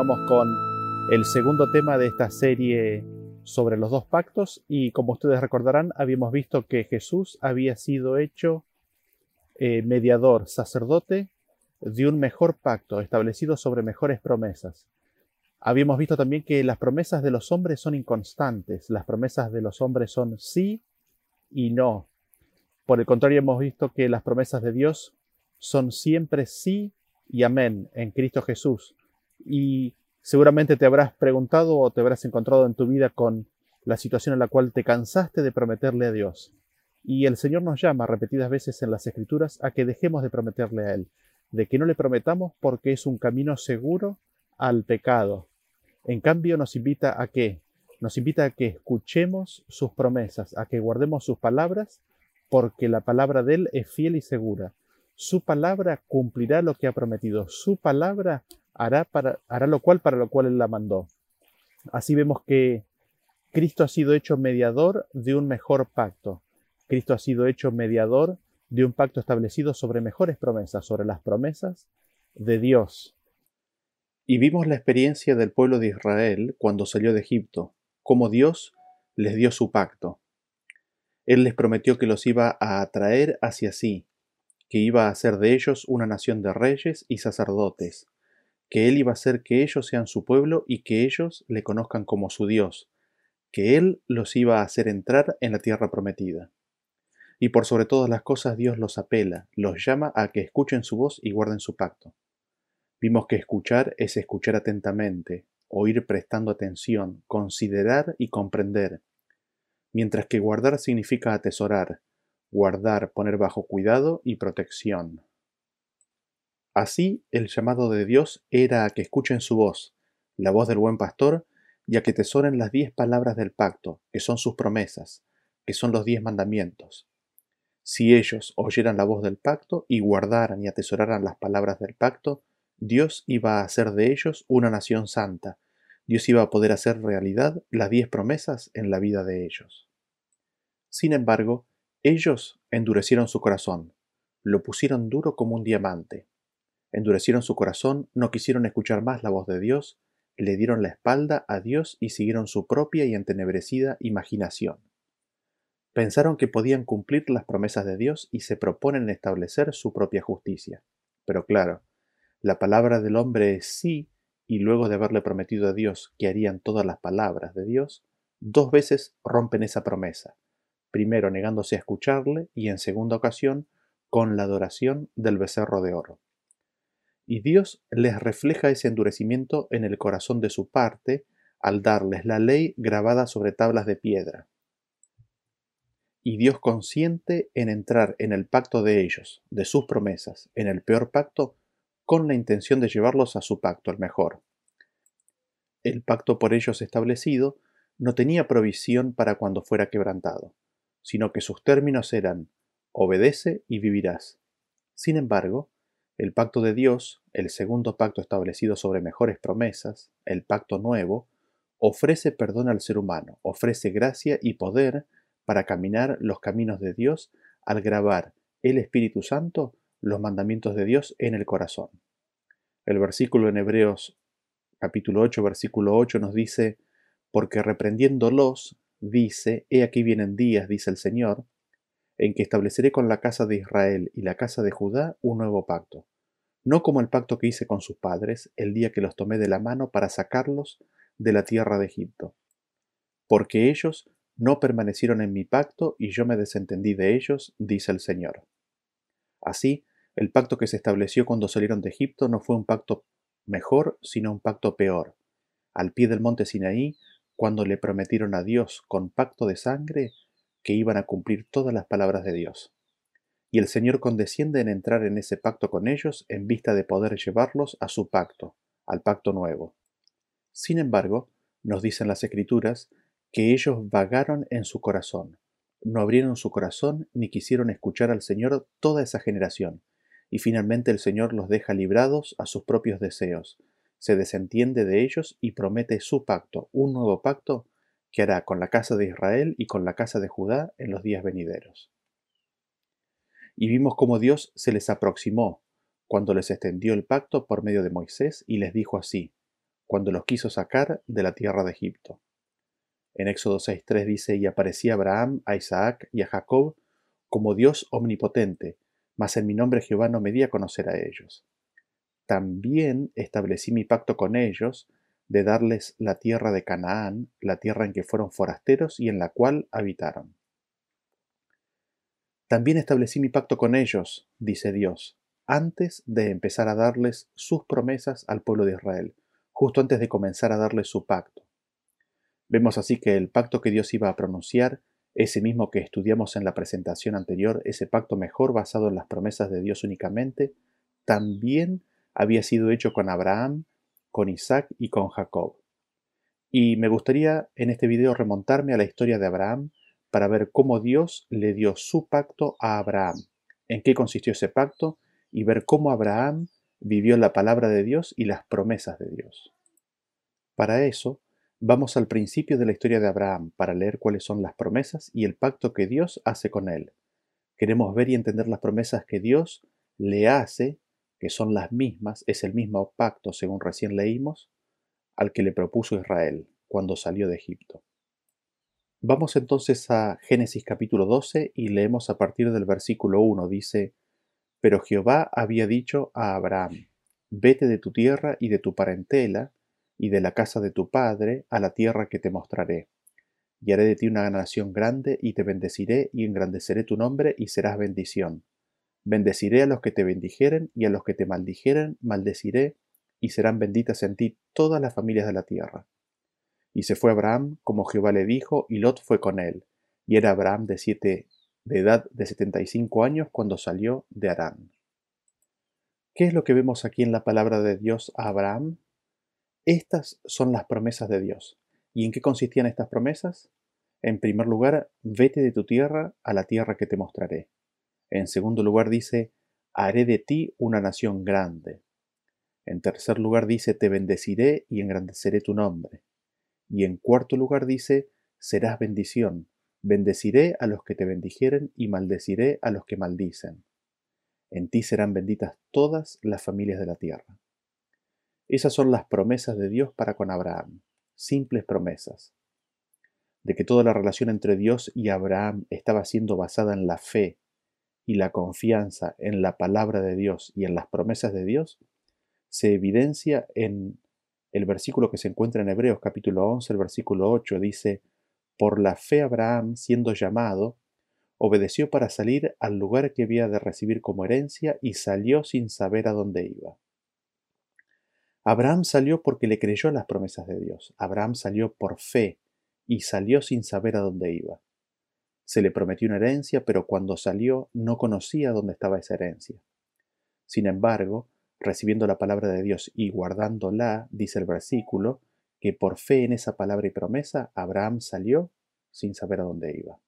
continuamos con el segundo tema de esta serie sobre los dos pactos y como ustedes recordarán habíamos visto que Jesús había sido hecho eh, mediador, sacerdote de un mejor pacto establecido sobre mejores promesas. Habíamos visto también que las promesas de los hombres son inconstantes, las promesas de los hombres son sí y no. Por el contrario, hemos visto que las promesas de Dios son siempre sí y amén en Cristo Jesús. Y seguramente te habrás preguntado o te habrás encontrado en tu vida con la situación en la cual te cansaste de prometerle a Dios. Y el Señor nos llama repetidas veces en las Escrituras a que dejemos de prometerle a Él, de que no le prometamos porque es un camino seguro al pecado. En cambio nos invita a qué? Nos invita a que escuchemos sus promesas, a que guardemos sus palabras, porque la palabra de Él es fiel y segura. Su palabra cumplirá lo que ha prometido. Su palabra hará, para, hará lo cual para lo cual Él la mandó. Así vemos que Cristo ha sido hecho mediador de un mejor pacto. Cristo ha sido hecho mediador de un pacto establecido sobre mejores promesas, sobre las promesas de Dios. Y vimos la experiencia del pueblo de Israel cuando salió de Egipto, cómo Dios les dio su pacto. Él les prometió que los iba a atraer hacia sí, que iba a hacer de ellos una nación de reyes y sacerdotes, que Él iba a hacer que ellos sean su pueblo y que ellos le conozcan como su Dios, que Él los iba a hacer entrar en la tierra prometida. Y por sobre todas las cosas Dios los apela, los llama a que escuchen su voz y guarden su pacto. Vimos que escuchar es escuchar atentamente, oír prestando atención, considerar y comprender, mientras que guardar significa atesorar, guardar, poner bajo cuidado y protección. Así, el llamado de Dios era a que escuchen su voz, la voz del buen pastor, y a que tesoren las diez palabras del pacto, que son sus promesas, que son los diez mandamientos. Si ellos oyeran la voz del pacto y guardaran y atesoraran las palabras del pacto, Dios iba a hacer de ellos una nación santa. Dios iba a poder hacer realidad las diez promesas en la vida de ellos. Sin embargo, ellos endurecieron su corazón, lo pusieron duro como un diamante. Endurecieron su corazón, no quisieron escuchar más la voz de Dios, le dieron la espalda a Dios y siguieron su propia y entenebrecida imaginación. Pensaron que podían cumplir las promesas de Dios y se proponen establecer su propia justicia. Pero claro, la palabra del hombre es sí, y luego de haberle prometido a Dios que harían todas las palabras de Dios, dos veces rompen esa promesa primero negándose a escucharle y en segunda ocasión con la adoración del becerro de oro. Y Dios les refleja ese endurecimiento en el corazón de su parte al darles la ley grabada sobre tablas de piedra. Y Dios consiente en entrar en el pacto de ellos, de sus promesas, en el peor pacto, con la intención de llevarlos a su pacto, el mejor. El pacto por ellos establecido no tenía provisión para cuando fuera quebrantado sino que sus términos eran obedece y vivirás. Sin embargo, el pacto de Dios, el segundo pacto establecido sobre mejores promesas, el pacto nuevo, ofrece perdón al ser humano, ofrece gracia y poder para caminar los caminos de Dios al grabar el Espíritu Santo los mandamientos de Dios en el corazón. El versículo en Hebreos capítulo 8, versículo 8 nos dice, porque reprendiéndolos dice, He aquí vienen días, dice el Señor, en que estableceré con la casa de Israel y la casa de Judá un nuevo pacto, no como el pacto que hice con sus padres el día que los tomé de la mano para sacarlos de la tierra de Egipto, porque ellos no permanecieron en mi pacto y yo me desentendí de ellos, dice el Señor. Así, el pacto que se estableció cuando salieron de Egipto no fue un pacto mejor, sino un pacto peor. Al pie del monte Sinaí cuando le prometieron a Dios con pacto de sangre que iban a cumplir todas las palabras de Dios. Y el Señor condesciende en entrar en ese pacto con ellos en vista de poder llevarlos a su pacto, al pacto nuevo. Sin embargo, nos dicen las Escrituras que ellos vagaron en su corazón, no abrieron su corazón ni quisieron escuchar al Señor toda esa generación, y finalmente el Señor los deja librados a sus propios deseos, se desentiende de ellos y promete su pacto, un nuevo pacto que hará con la casa de Israel y con la casa de Judá en los días venideros. Y vimos cómo Dios se les aproximó cuando les extendió el pacto por medio de Moisés y les dijo así, cuando los quiso sacar de la tierra de Egipto. En Éxodo 6.3 dice, y aparecía Abraham, a Isaac y a Jacob como Dios omnipotente, mas en mi nombre Jehová no me di a conocer a ellos. También establecí mi pacto con ellos, de darles la tierra de Canaán, la tierra en que fueron forasteros y en la cual habitaron. También establecí mi pacto con ellos, dice Dios, antes de empezar a darles sus promesas al pueblo de Israel, justo antes de comenzar a darles su pacto. Vemos así que el pacto que Dios iba a pronunciar, ese mismo que estudiamos en la presentación anterior, ese pacto mejor basado en las promesas de Dios únicamente, también había sido hecho con Abraham, con Isaac y con Jacob. Y me gustaría en este video remontarme a la historia de Abraham para ver cómo Dios le dio su pacto a Abraham, en qué consistió ese pacto y ver cómo Abraham vivió la palabra de Dios y las promesas de Dios. Para eso, vamos al principio de la historia de Abraham para leer cuáles son las promesas y el pacto que Dios hace con él. Queremos ver y entender las promesas que Dios le hace, que son las mismas, es el mismo pacto, según recién leímos, al que le propuso Israel cuando salió de Egipto. Vamos entonces a Génesis capítulo 12 y leemos a partir del versículo 1. Dice, Pero Jehová había dicho a Abraham, Vete de tu tierra y de tu parentela, y de la casa de tu padre, a la tierra que te mostraré. Y haré de ti una nación grande, y te bendeciré, y engrandeceré tu nombre, y serás bendición. Bendeciré a los que te bendijeren, y a los que te maldijeren, maldeciré, y serán benditas en ti todas las familias de la tierra. Y se fue Abraham como Jehová le dijo, y Lot fue con él. Y era Abraham de siete, de edad de setenta y cinco años cuando salió de Arán. ¿Qué es lo que vemos aquí en la palabra de Dios a Abraham? Estas son las promesas de Dios. ¿Y en qué consistían estas promesas? En primer lugar, vete de tu tierra a la tierra que te mostraré. En segundo lugar dice, haré de ti una nación grande. En tercer lugar dice, te bendeciré y engrandeceré tu nombre. Y en cuarto lugar dice, serás bendición, bendeciré a los que te bendijeren y maldeciré a los que maldicen. En ti serán benditas todas las familias de la tierra. Esas son las promesas de Dios para con Abraham, simples promesas. De que toda la relación entre Dios y Abraham estaba siendo basada en la fe y la confianza en la palabra de Dios y en las promesas de Dios, se evidencia en el versículo que se encuentra en Hebreos capítulo 11, el versículo 8 dice, Por la fe Abraham, siendo llamado, obedeció para salir al lugar que había de recibir como herencia y salió sin saber a dónde iba. Abraham salió porque le creyó las promesas de Dios. Abraham salió por fe y salió sin saber a dónde iba. Se le prometió una herencia, pero cuando salió no conocía dónde estaba esa herencia. Sin embargo, recibiendo la palabra de Dios y guardándola, dice el versículo, que por fe en esa palabra y promesa, Abraham salió sin saber a dónde iba.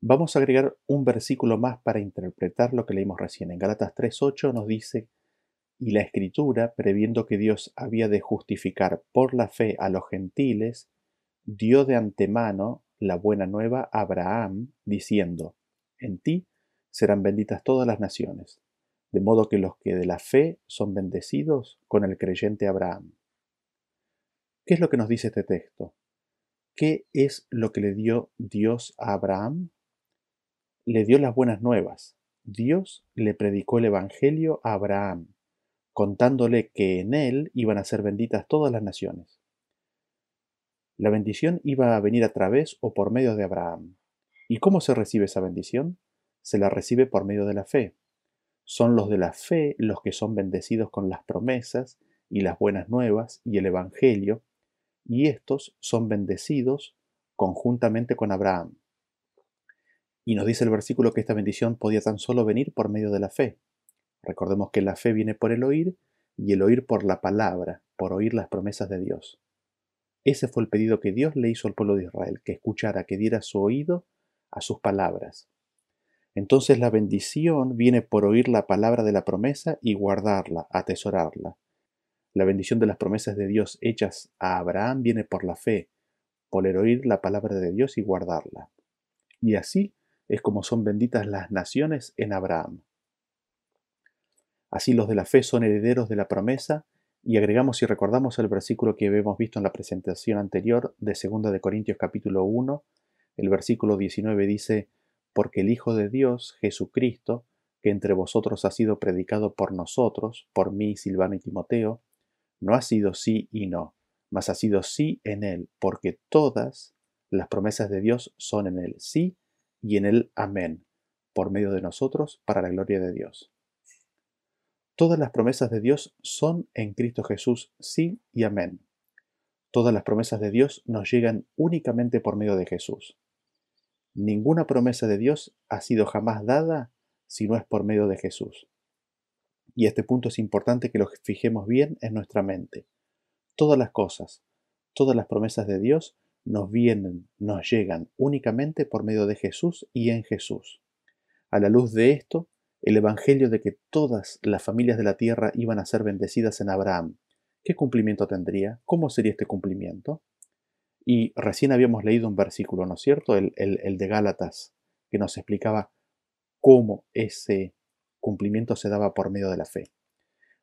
Vamos a agregar un versículo más para interpretar lo que leímos recién. En Galatas 3.8 nos dice, y la escritura, previendo que Dios había de justificar por la fe a los gentiles, dio de antemano la buena nueva a Abraham, diciendo, en ti serán benditas todas las naciones de modo que los que de la fe son bendecidos con el creyente Abraham. ¿Qué es lo que nos dice este texto? ¿Qué es lo que le dio Dios a Abraham? Le dio las buenas nuevas. Dios le predicó el Evangelio a Abraham, contándole que en él iban a ser benditas todas las naciones. La bendición iba a venir a través o por medio de Abraham. ¿Y cómo se recibe esa bendición? Se la recibe por medio de la fe. Son los de la fe los que son bendecidos con las promesas y las buenas nuevas y el Evangelio, y estos son bendecidos conjuntamente con Abraham. Y nos dice el versículo que esta bendición podía tan solo venir por medio de la fe. Recordemos que la fe viene por el oír y el oír por la palabra, por oír las promesas de Dios. Ese fue el pedido que Dios le hizo al pueblo de Israel, que escuchara, que diera su oído a sus palabras. Entonces la bendición viene por oír la palabra de la promesa y guardarla, atesorarla. La bendición de las promesas de Dios hechas a Abraham viene por la fe, por el oír la palabra de Dios y guardarla. Y así es como son benditas las naciones en Abraham. Así los de la fe son herederos de la promesa y agregamos y recordamos el versículo que habíamos visto en la presentación anterior de 2 de Corintios capítulo 1, el versículo 19 dice, porque el Hijo de Dios, Jesucristo, que entre vosotros ha sido predicado por nosotros, por mí, Silvano y Timoteo, no ha sido sí y no, mas ha sido sí en él, porque todas las promesas de Dios son en él, sí y en él amén, por medio de nosotros, para la gloria de Dios. Todas las promesas de Dios son en Cristo Jesús, sí y amén. Todas las promesas de Dios nos llegan únicamente por medio de Jesús. Ninguna promesa de Dios ha sido jamás dada si no es por medio de Jesús. Y este punto es importante que lo fijemos bien en nuestra mente. Todas las cosas, todas las promesas de Dios nos vienen, nos llegan únicamente por medio de Jesús y en Jesús. A la luz de esto, el Evangelio de que todas las familias de la tierra iban a ser bendecidas en Abraham, ¿qué cumplimiento tendría? ¿Cómo sería este cumplimiento? Y recién habíamos leído un versículo, ¿no es cierto? El, de Gálatas, que nos explicaba cómo ese cumplimiento se daba por medio de la fe.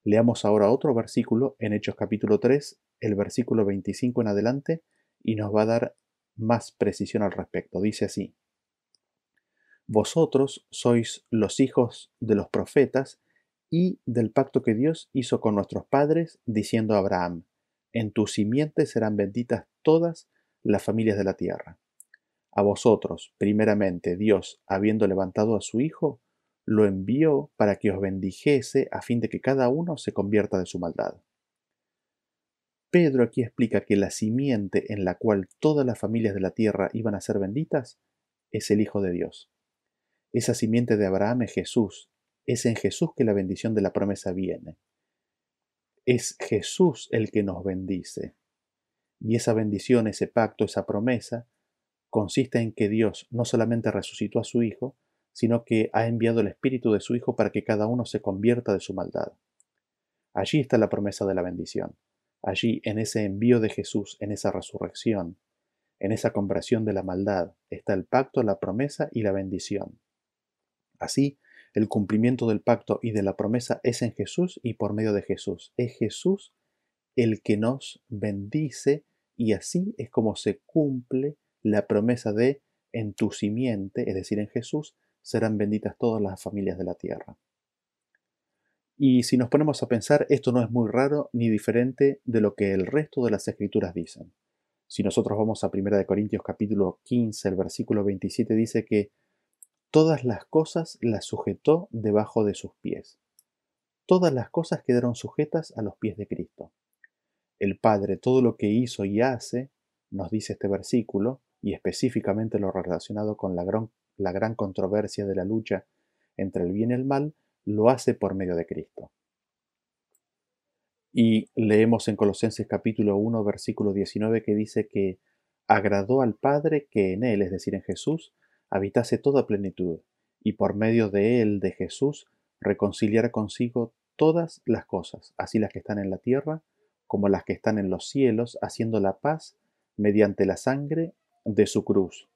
Leamos ahora otro versículo en Hechos capítulo 3, el versículo 25 en adelante, y nos va a dar más precisión al respecto. Dice así, Vosotros sois los hijos de los profetas y del pacto que Dios hizo con nuestros padres, diciendo a Abraham, en tu simiente serán benditas todas las familias de la tierra. A vosotros, primeramente, Dios, habiendo levantado a su Hijo, lo envió para que os bendijese a fin de que cada uno se convierta de su maldad. Pedro aquí explica que la simiente en la cual todas las familias de la tierra iban a ser benditas es el Hijo de Dios. Esa simiente de Abraham es Jesús. Es en Jesús que la bendición de la promesa viene. Es Jesús el que nos bendice. Y esa bendición, ese pacto, esa promesa, consiste en que Dios no solamente resucitó a su Hijo, sino que ha enviado el Espíritu de su Hijo para que cada uno se convierta de su maldad. Allí está la promesa de la bendición. Allí, en ese envío de Jesús, en esa resurrección, en esa conversión de la maldad, está el pacto, la promesa y la bendición. Así, el cumplimiento del pacto y de la promesa es en Jesús y por medio de Jesús. Es Jesús el que nos bendice y así es como se cumple la promesa de en tu simiente, es decir, en Jesús, serán benditas todas las familias de la tierra. Y si nos ponemos a pensar, esto no es muy raro ni diferente de lo que el resto de las escrituras dicen. Si nosotros vamos a 1 Corintios capítulo 15, el versículo 27 dice que todas las cosas las sujetó debajo de sus pies. Todas las cosas quedaron sujetas a los pies de Cristo. El Padre todo lo que hizo y hace, nos dice este versículo, y específicamente lo relacionado con la gran, controversia de la lucha entre el bien y el mal, lo hace por medio de Cristo. Y leemos en Colosenses capítulo 1, versículo 19 que dice que agradó al Padre que en Él, es decir, en Jesús, habitase toda plenitud, y por medio de Él, de Jesús, reconciliara consigo todas las cosas, así las que están en la tierra como las que están en los cielos, haciendo la paz mediante la sangre de su cruz.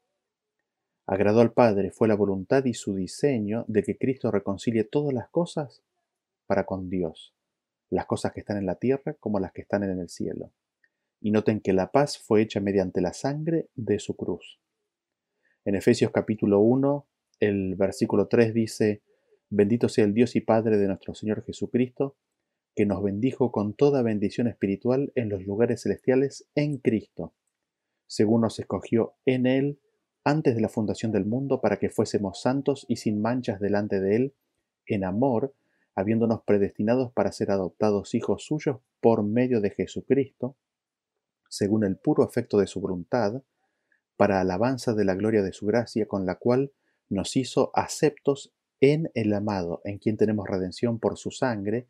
Agradó al Padre, fue la voluntad y su diseño de que Cristo reconcilie todas las cosas para con Dios, las cosas que están en la tierra como las que están en el cielo. Y noten que la paz fue hecha mediante la sangre de su cruz. En Efesios capítulo 1, el versículo 3 dice, Bendito sea el Dios y Padre de nuestro Señor Jesucristo, que nos bendijo con toda bendición espiritual en los lugares celestiales en Cristo según nos escogió en Él antes de la fundación del mundo para que fuésemos santos y sin manchas delante de Él, en amor, habiéndonos predestinados para ser adoptados hijos suyos por medio de Jesucristo, según el puro afecto de su voluntad, para alabanza de la gloria de su gracia, con la cual nos hizo aceptos en el amado, en quien tenemos redención por su sangre,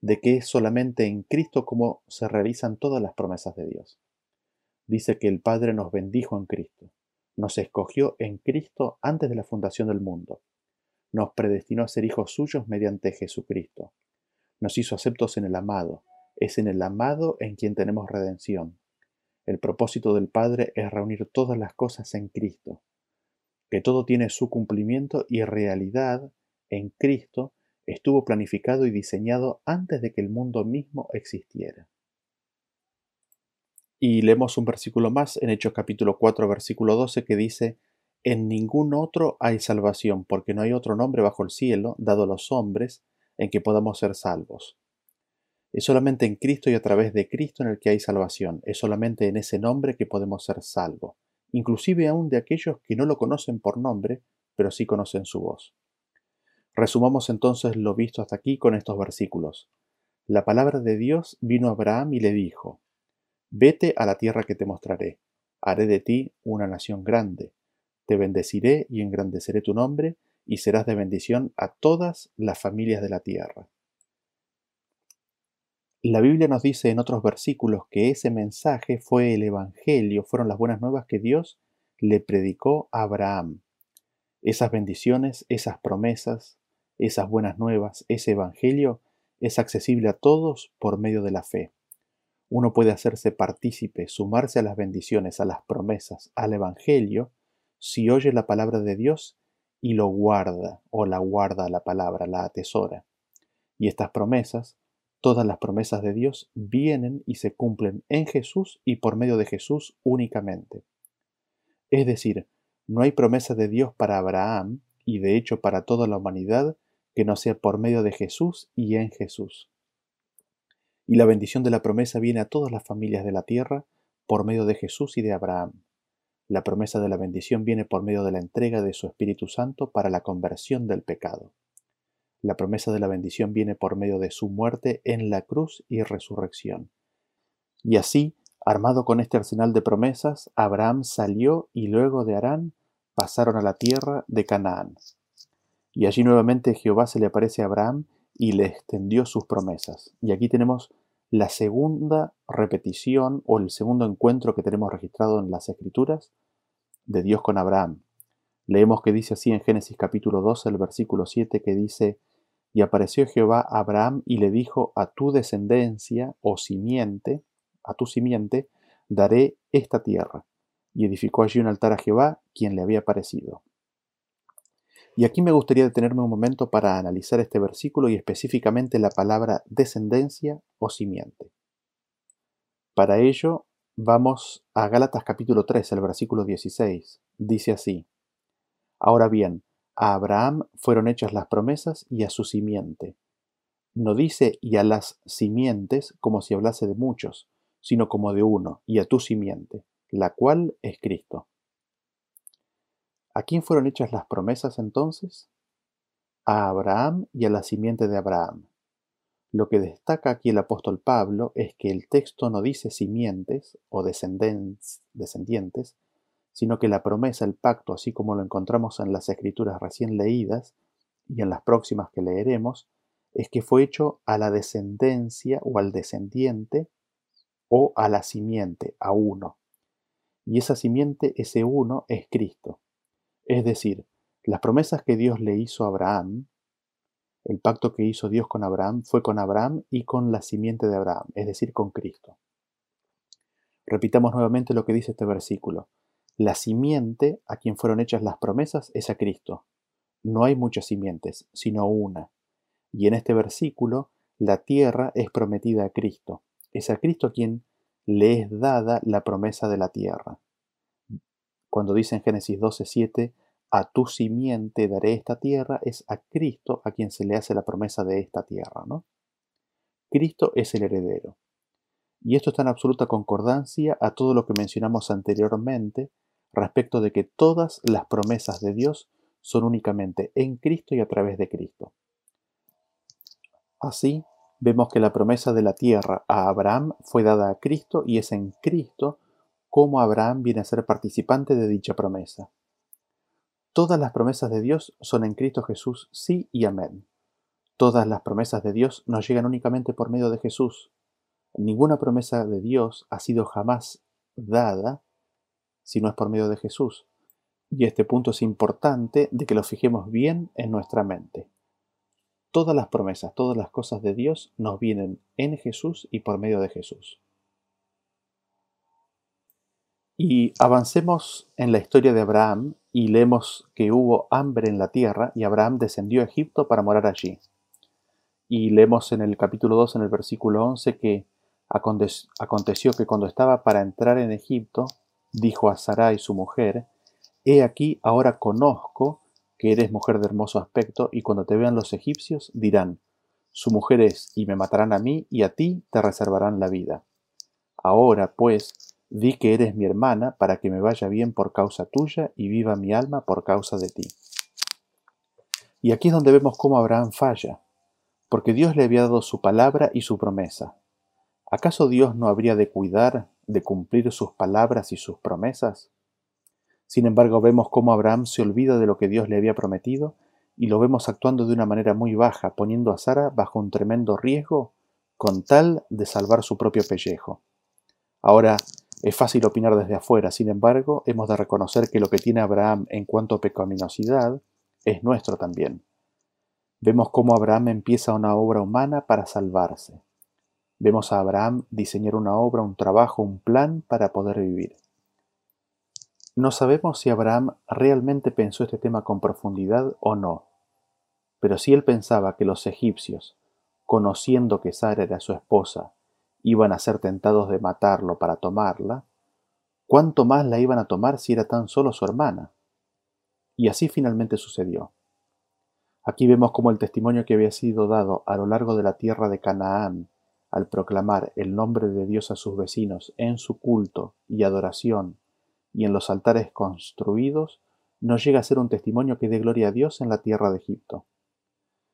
de que es solamente en Cristo como se realizan todas las promesas de Dios. Dice que el Padre nos bendijo en Cristo, nos escogió en Cristo antes de la fundación del mundo, nos predestinó a ser hijos suyos mediante Jesucristo, nos hizo aceptos en el amado, es en el amado en quien tenemos redención. El propósito del Padre es reunir todas las cosas en Cristo, que todo tiene su cumplimiento y realidad en Cristo estuvo planificado y diseñado antes de que el mundo mismo existiera. Y leemos un versículo más en Hechos capítulo 4 versículo 12 que dice, En ningún otro hay salvación, porque no hay otro nombre bajo el cielo dado a los hombres en que podamos ser salvos. Es solamente en Cristo y a través de Cristo en el que hay salvación. Es solamente en ese nombre que podemos ser salvos, inclusive aún de aquellos que no lo conocen por nombre, pero sí conocen su voz. Resumamos entonces lo visto hasta aquí con estos versículos. La palabra de Dios vino a Abraham y le dijo, Vete a la tierra que te mostraré, haré de ti una nación grande, te bendeciré y engrandeceré tu nombre, y serás de bendición a todas las familias de la tierra. La Biblia nos dice en otros versículos que ese mensaje fue el Evangelio, fueron las buenas nuevas que Dios le predicó a Abraham. Esas bendiciones, esas promesas, esas buenas nuevas, ese Evangelio, es accesible a todos por medio de la fe. Uno puede hacerse partícipe, sumarse a las bendiciones, a las promesas, al Evangelio, si oye la palabra de Dios y lo guarda, o la guarda la palabra, la atesora. Y estas promesas, todas las promesas de Dios, vienen y se cumplen en Jesús y por medio de Jesús únicamente. Es decir, no hay promesa de Dios para Abraham, y de hecho para toda la humanidad, que no sea por medio de Jesús y en Jesús. Y la bendición de la promesa viene a todas las familias de la tierra por medio de Jesús y de Abraham. La promesa de la bendición viene por medio de la entrega de su Espíritu Santo para la conversión del pecado. La promesa de la bendición viene por medio de su muerte en la cruz y resurrección. Y así, armado con este arsenal de promesas, Abraham salió y luego de Arán pasaron a la tierra de Canaán. Y allí nuevamente Jehová se le aparece a Abraham y le extendió sus promesas. Y aquí tenemos la segunda repetición o el segundo encuentro que tenemos registrado en las Escrituras de Dios con Abraham. Leemos que dice así en Génesis capítulo 12, el versículo 7, que dice, Y apareció Jehová a Abraham y le dijo, a tu descendencia o simiente, a tu simiente, daré esta tierra. Y edificó allí un altar a Jehová, quien le había aparecido. Y aquí me gustaría detenerme un momento para analizar este versículo y específicamente la palabra descendencia o simiente. Para ello, vamos a Gálatas capítulo 3, el versículo 16. Dice así, Ahora bien, a Abraham fueron hechas las promesas y a su simiente. No dice y a las simientes como si hablase de muchos, sino como de uno, y a tu simiente, la cual es Cristo. ¿A quién fueron hechas las promesas entonces? A Abraham y a la simiente de Abraham. Lo que destaca aquí el apóstol Pablo es que el texto no dice simientes o descendientes, sino que la promesa, el pacto, así como lo encontramos en las escrituras recién leídas y en las próximas que leeremos, es que fue hecho a la descendencia o al descendiente o a la simiente, a uno. Y esa simiente, ese uno, es Cristo. Es decir, las promesas que Dios le hizo a Abraham, el pacto que hizo Dios con Abraham fue con Abraham y con la simiente de Abraham, es decir, con Cristo. Repitamos nuevamente lo que dice este versículo. La simiente a quien fueron hechas las promesas es a Cristo. No hay muchas simientes, sino una. Y en este versículo, la tierra es prometida a Cristo. Es a Cristo quien le es dada la promesa de la tierra cuando dice en Génesis 12:7, a tu simiente daré esta tierra, es a Cristo a quien se le hace la promesa de esta tierra, ¿no? Cristo es el heredero. Y esto está en absoluta concordancia a todo lo que mencionamos anteriormente respecto de que todas las promesas de Dios son únicamente en Cristo y a través de Cristo. Así, vemos que la promesa de la tierra a Abraham fue dada a Cristo y es en Cristo cómo Abraham viene a ser participante de dicha promesa. Todas las promesas de Dios son en Cristo Jesús sí y amén. Todas las promesas de Dios nos llegan únicamente por medio de Jesús. Ninguna promesa de Dios ha sido jamás dada si no es por medio de Jesús. Y este punto es importante de que lo fijemos bien en nuestra mente. Todas las promesas, todas las cosas de Dios nos vienen en Jesús y por medio de Jesús. Y avancemos en la historia de Abraham y leemos que hubo hambre en la tierra y Abraham descendió a Egipto para morar allí. Y leemos en el capítulo 2, en el versículo 11, que aconteció que cuando estaba para entrar en Egipto, dijo a Sarai su mujer, He aquí ahora conozco que eres mujer de hermoso aspecto, y cuando te vean los egipcios dirán, Su mujer es, y me matarán a mí, y a ti te reservarán la vida. Ahora, pues, Di que eres mi hermana para que me vaya bien por causa tuya y viva mi alma por causa de ti. Y aquí es donde vemos cómo Abraham falla, porque Dios le había dado su palabra y su promesa. ¿Acaso Dios no habría de cuidar de cumplir sus palabras y sus promesas? Sin embargo, vemos cómo Abraham se olvida de lo que Dios le había prometido y lo vemos actuando de una manera muy baja, poniendo a Sara bajo un tremendo riesgo con tal de salvar su propio pellejo. Ahora, es fácil opinar desde afuera, sin embargo, hemos de reconocer que lo que tiene Abraham en cuanto a pecaminosidad es nuestro también. Vemos cómo Abraham empieza una obra humana para salvarse. Vemos a Abraham diseñar una obra, un trabajo, un plan para poder vivir. No sabemos si Abraham realmente pensó este tema con profundidad o no, pero si él pensaba que los egipcios, conociendo que Sara era su esposa iban a ser tentados de matarlo para tomarla, ¿cuánto más la iban a tomar si era tan solo su hermana? Y así finalmente sucedió. Aquí vemos cómo el testimonio que había sido dado a lo largo de la tierra de Canaán, al proclamar el nombre de Dios a sus vecinos en su culto y adoración y en los altares construidos, no llega a ser un testimonio que dé gloria a Dios en la tierra de Egipto.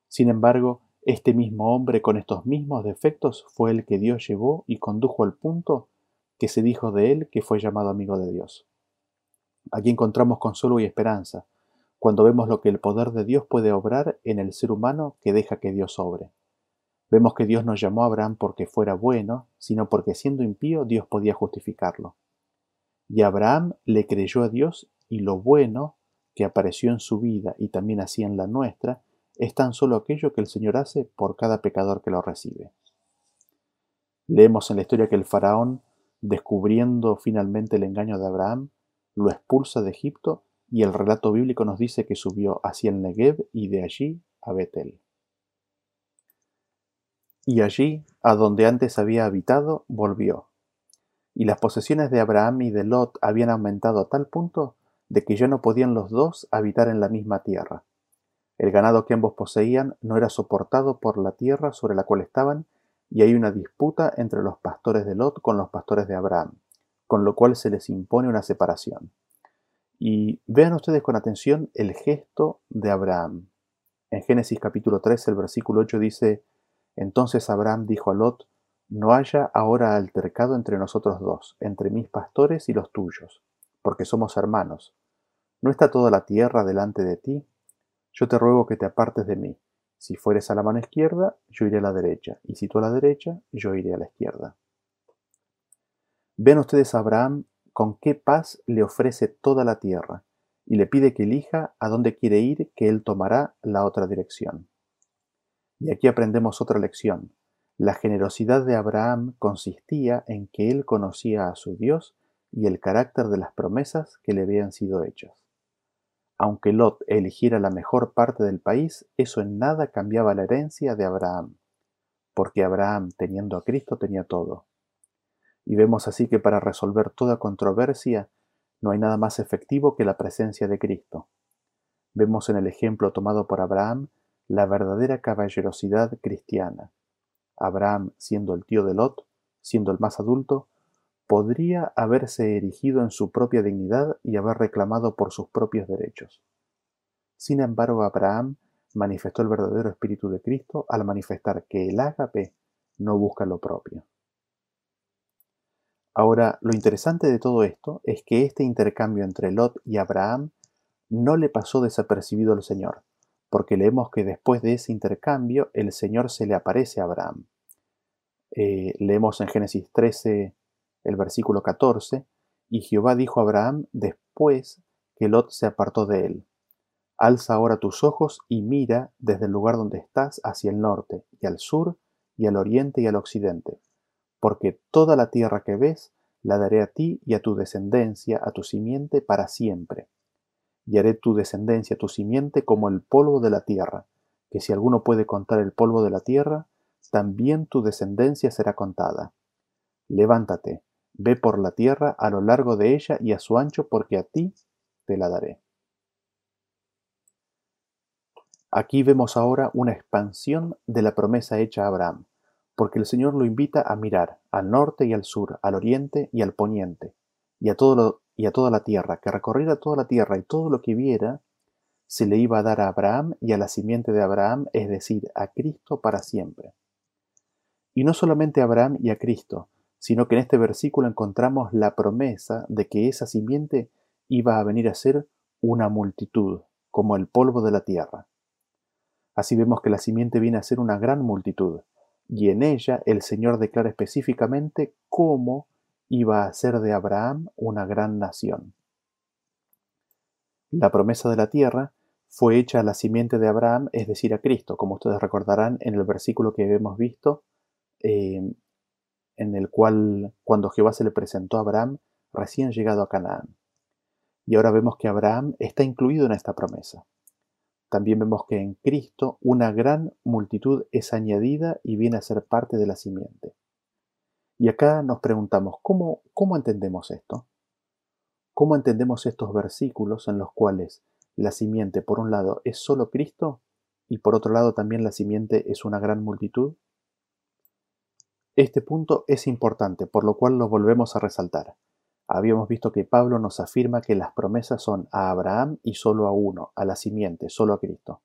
Sin embargo, este mismo hombre con estos mismos defectos fue el que Dios llevó y condujo al punto que se dijo de él que fue llamado amigo de Dios. Aquí encontramos consuelo y esperanza, cuando vemos lo que el poder de Dios puede obrar en el ser humano que deja que Dios obre. Vemos que Dios no llamó a Abraham porque fuera bueno, sino porque siendo impío Dios podía justificarlo. Y Abraham le creyó a Dios y lo bueno que apareció en su vida y también así en la nuestra, es tan solo aquello que el Señor hace por cada pecador que lo recibe. Leemos en la historia que el faraón, descubriendo finalmente el engaño de Abraham, lo expulsa de Egipto y el relato bíblico nos dice que subió hacia el Negev y de allí a Betel. Y allí, a donde antes había habitado, volvió. Y las posesiones de Abraham y de Lot habían aumentado a tal punto de que ya no podían los dos habitar en la misma tierra el ganado que ambos poseían no era soportado por la tierra sobre la cual estaban, y hay una disputa entre los pastores de Lot con los pastores de Abraham, con lo cual se les impone una separación. Y vean ustedes con atención el gesto de Abraham. En Génesis capítulo 3, el versículo 8 dice, Entonces Abraham dijo a Lot, No haya ahora altercado entre nosotros dos, entre mis pastores y los tuyos, porque somos hermanos. ¿No está toda la tierra delante de ti? Yo te ruego que te apartes de mí. Si fueres a la mano izquierda, yo iré a la derecha, y si tú a la derecha, yo iré a la izquierda. Ven ustedes a Abraham con qué paz le ofrece toda la tierra, y le pide que elija a dónde quiere ir, que él tomará la otra dirección. Y aquí aprendemos otra lección. La generosidad de Abraham consistía en que él conocía a su Dios y el carácter de las promesas que le habían sido hechas. Aunque Lot eligiera la mejor parte del país, eso en nada cambiaba la herencia de Abraham, porque Abraham, teniendo a Cristo, tenía todo. Y vemos así que para resolver toda controversia no hay nada más efectivo que la presencia de Cristo. Vemos en el ejemplo tomado por Abraham la verdadera caballerosidad cristiana. Abraham, siendo el tío de Lot, siendo el más adulto, podría haberse erigido en su propia dignidad y haber reclamado por sus propios derechos. Sin embargo, Abraham manifestó el verdadero espíritu de Cristo al manifestar que el ágape no busca lo propio. Ahora, lo interesante de todo esto es que este intercambio entre Lot y Abraham no le pasó desapercibido al Señor, porque leemos que después de ese intercambio el Señor se le aparece a Abraham. Eh, leemos en Génesis 13 el versículo 14, y Jehová dijo a Abraham después que Lot se apartó de él, Alza ahora tus ojos y mira desde el lugar donde estás hacia el norte, y al sur, y al oriente y al occidente, porque toda la tierra que ves la daré a ti y a tu descendencia, a tu simiente, para siempre. Y haré tu descendencia, tu simiente, como el polvo de la tierra, que si alguno puede contar el polvo de la tierra, también tu descendencia será contada. Levántate, ve por la tierra a lo largo de ella y a su ancho, porque a ti te la daré. Aquí vemos ahora una expansión de la promesa hecha a Abraham, porque el Señor lo invita a mirar al norte y al sur, al oriente y al poniente, y a, todo y a toda la tierra, que recorriera toda la tierra y todo lo que viera se le iba a dar a Abraham y a la simiente de Abraham, es decir, a Cristo para siempre. Y no solamente a Abraham y a Cristo, sino que en este versículo encontramos la promesa de que esa simiente iba a venir a ser una multitud, como el polvo de la tierra. Así vemos que la simiente viene a ser una gran multitud, y en ella el Señor declara específicamente cómo iba a ser de Abraham una gran nación. La promesa de la tierra fue hecha a la simiente de Abraham, es decir, a Cristo, como ustedes recordarán en el versículo que hemos visto, eh, en el cual cuando Jehová se le presentó a Abraham recién llegado a Canaán. Y ahora vemos que Abraham está incluido en esta promesa. También vemos que en Cristo una gran multitud es añadida y viene a ser parte de la simiente. Y acá nos preguntamos, ¿cómo, cómo entendemos esto? ¿Cómo entendemos estos versículos en los cuales la simiente, por un lado, es solo Cristo y por otro lado también la simiente es una gran multitud? Este punto es importante, por lo cual lo volvemos a resaltar. Habíamos visto que Pablo nos afirma que las promesas son a Abraham y solo a uno, a la simiente, solo a Cristo.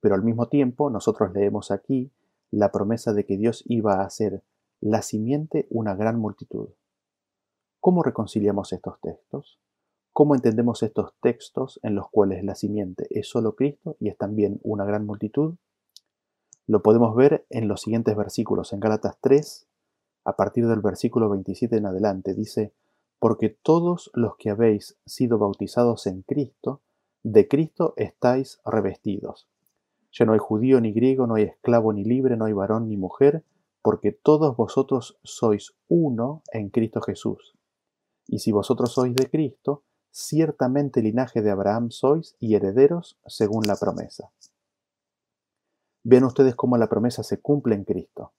Pero al mismo tiempo nosotros leemos aquí la promesa de que Dios iba a hacer la simiente una gran multitud. ¿Cómo reconciliamos estos textos? ¿Cómo entendemos estos textos en los cuales la simiente es solo Cristo y es también una gran multitud? Lo podemos ver en los siguientes versículos. En Gálatas 3, a partir del versículo 27 en adelante, dice, porque todos los que habéis sido bautizados en Cristo, de Cristo estáis revestidos. Ya no hay judío ni griego, no hay esclavo ni libre, no hay varón ni mujer, porque todos vosotros sois uno en Cristo Jesús. Y si vosotros sois de Cristo, ciertamente linaje de Abraham sois y herederos según la promesa. Vean ustedes cómo la promesa se cumple en Cristo.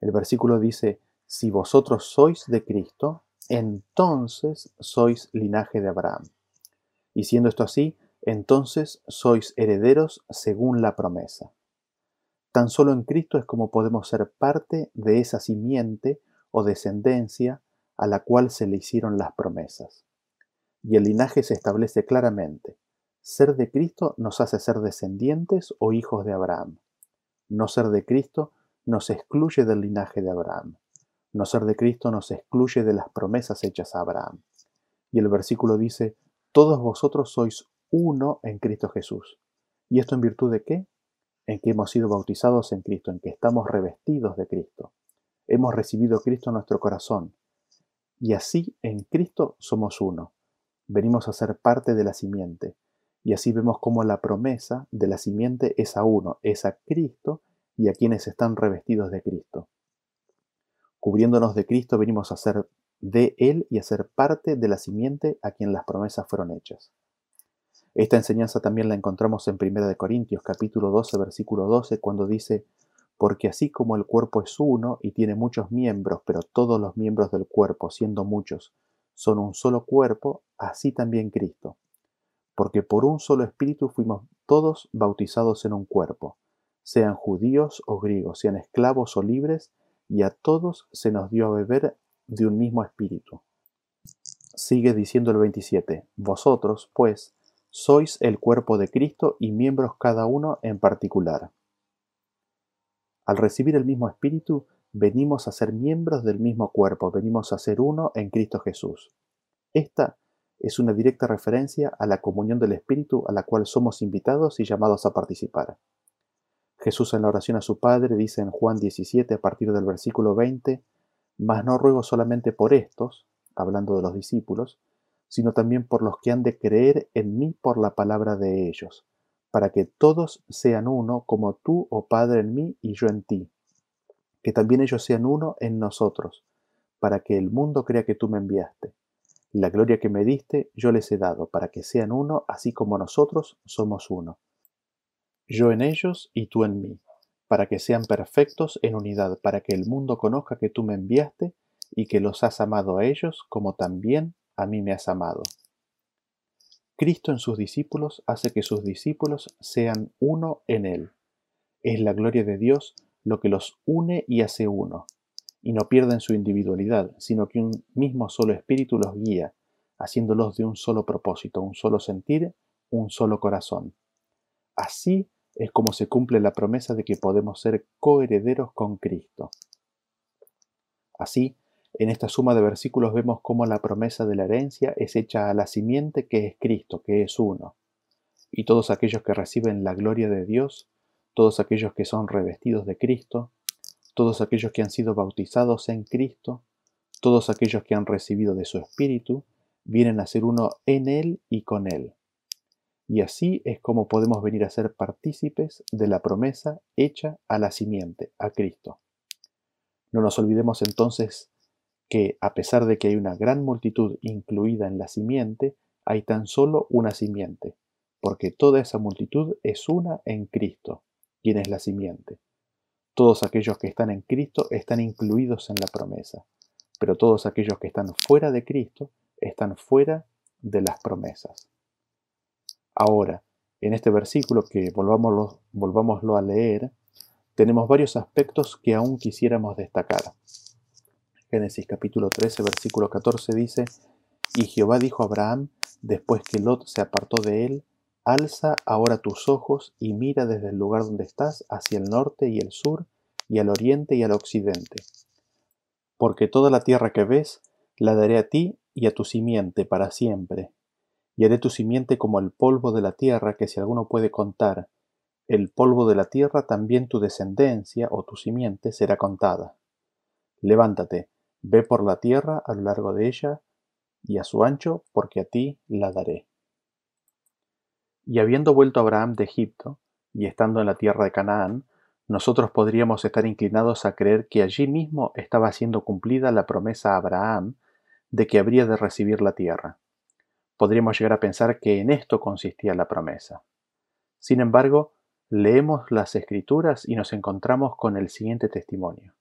El versículo dice, si vosotros sois de Cristo, entonces sois linaje de Abraham. Y siendo esto así, entonces sois herederos según la promesa. Tan solo en Cristo es como podemos ser parte de esa simiente o descendencia a la cual se le hicieron las promesas. Y el linaje se establece claramente. Ser de Cristo nos hace ser descendientes o hijos de Abraham. No ser de Cristo nos excluye del linaje de Abraham. No ser de Cristo nos excluye de las promesas hechas a Abraham. Y el versículo dice, todos vosotros sois uno en Cristo Jesús. ¿Y esto en virtud de qué? En que hemos sido bautizados en Cristo, en que estamos revestidos de Cristo. Hemos recibido Cristo en nuestro corazón. Y así en Cristo somos uno. Venimos a ser parte de la simiente. Y así vemos cómo la promesa de la simiente es a uno, es a Cristo y a quienes están revestidos de Cristo. Cubriéndonos de Cristo venimos a ser de Él y a ser parte de la simiente a quien las promesas fueron hechas. Esta enseñanza también la encontramos en 1 Corintios capítulo 12 versículo 12 cuando dice, porque así como el cuerpo es uno y tiene muchos miembros, pero todos los miembros del cuerpo, siendo muchos, son un solo cuerpo, así también Cristo. Porque por un solo espíritu fuimos todos bautizados en un cuerpo, sean judíos o griegos, sean esclavos o libres, y a todos se nos dio a beber de un mismo espíritu. Sigue diciendo el 27, Vosotros, pues, sois el cuerpo de Cristo y miembros cada uno en particular. Al recibir el mismo espíritu, venimos a ser miembros del mismo cuerpo, venimos a ser uno en Cristo Jesús. Esta es una directa referencia a la comunión del Espíritu a la cual somos invitados y llamados a participar. Jesús en la oración a su Padre dice en Juan 17 a partir del versículo 20, Mas no ruego solamente por estos, hablando de los discípulos, sino también por los que han de creer en mí por la palabra de ellos, para que todos sean uno como tú, oh Padre, en mí y yo en ti, que también ellos sean uno en nosotros, para que el mundo crea que tú me enviaste. La gloria que me diste yo les he dado, para que sean uno, así como nosotros somos uno. Yo en ellos y tú en mí, para que sean perfectos en unidad, para que el mundo conozca que tú me enviaste y que los has amado a ellos como también a mí me has amado. Cristo en sus discípulos hace que sus discípulos sean uno en Él. Es la gloria de Dios lo que los une y hace uno, y no pierden su individualidad, sino que un mismo solo espíritu los guía, haciéndolos de un solo propósito, un solo sentir, un solo corazón. Así es como se cumple la promesa de que podemos ser coherederos con Cristo. Así, en esta suma de versículos vemos cómo la promesa de la herencia es hecha a la simiente que es Cristo, que es uno. Y todos aquellos que reciben la gloria de Dios, todos aquellos que son revestidos de Cristo, todos aquellos que han sido bautizados en Cristo, todos aquellos que han recibido de su Espíritu, vienen a ser uno en Él y con Él. Y así es como podemos venir a ser partícipes de la promesa hecha a la simiente, a Cristo. No nos olvidemos entonces que, a pesar de que hay una gran multitud incluida en la simiente, hay tan solo una simiente, porque toda esa multitud es una en Cristo, quien es la simiente. Todos aquellos que están en Cristo están incluidos en la promesa, pero todos aquellos que están fuera de Cristo están fuera de las promesas. Ahora, en este versículo que volvámoslo, volvámoslo a leer, tenemos varios aspectos que aún quisiéramos destacar. Génesis capítulo 13, versículo 14 dice, Y Jehová dijo a Abraham, después que Lot se apartó de él, Alza ahora tus ojos y mira desde el lugar donde estás hacia el norte y el sur, y al oriente y al occidente. Porque toda la tierra que ves, la daré a ti y a tu simiente para siempre. Y haré tu simiente como el polvo de la tierra, que si alguno puede contar, el polvo de la tierra, también tu descendencia o tu simiente será contada. Levántate, Ve por la tierra a lo largo de ella y a su ancho, porque a ti la daré. Y habiendo vuelto Abraham de Egipto, y estando en la tierra de Canaán, nosotros podríamos estar inclinados a creer que allí mismo estaba siendo cumplida la promesa a Abraham de que habría de recibir la tierra. Podríamos llegar a pensar que en esto consistía la promesa. Sin embargo, leemos las escrituras y nos encontramos con el siguiente testimonio.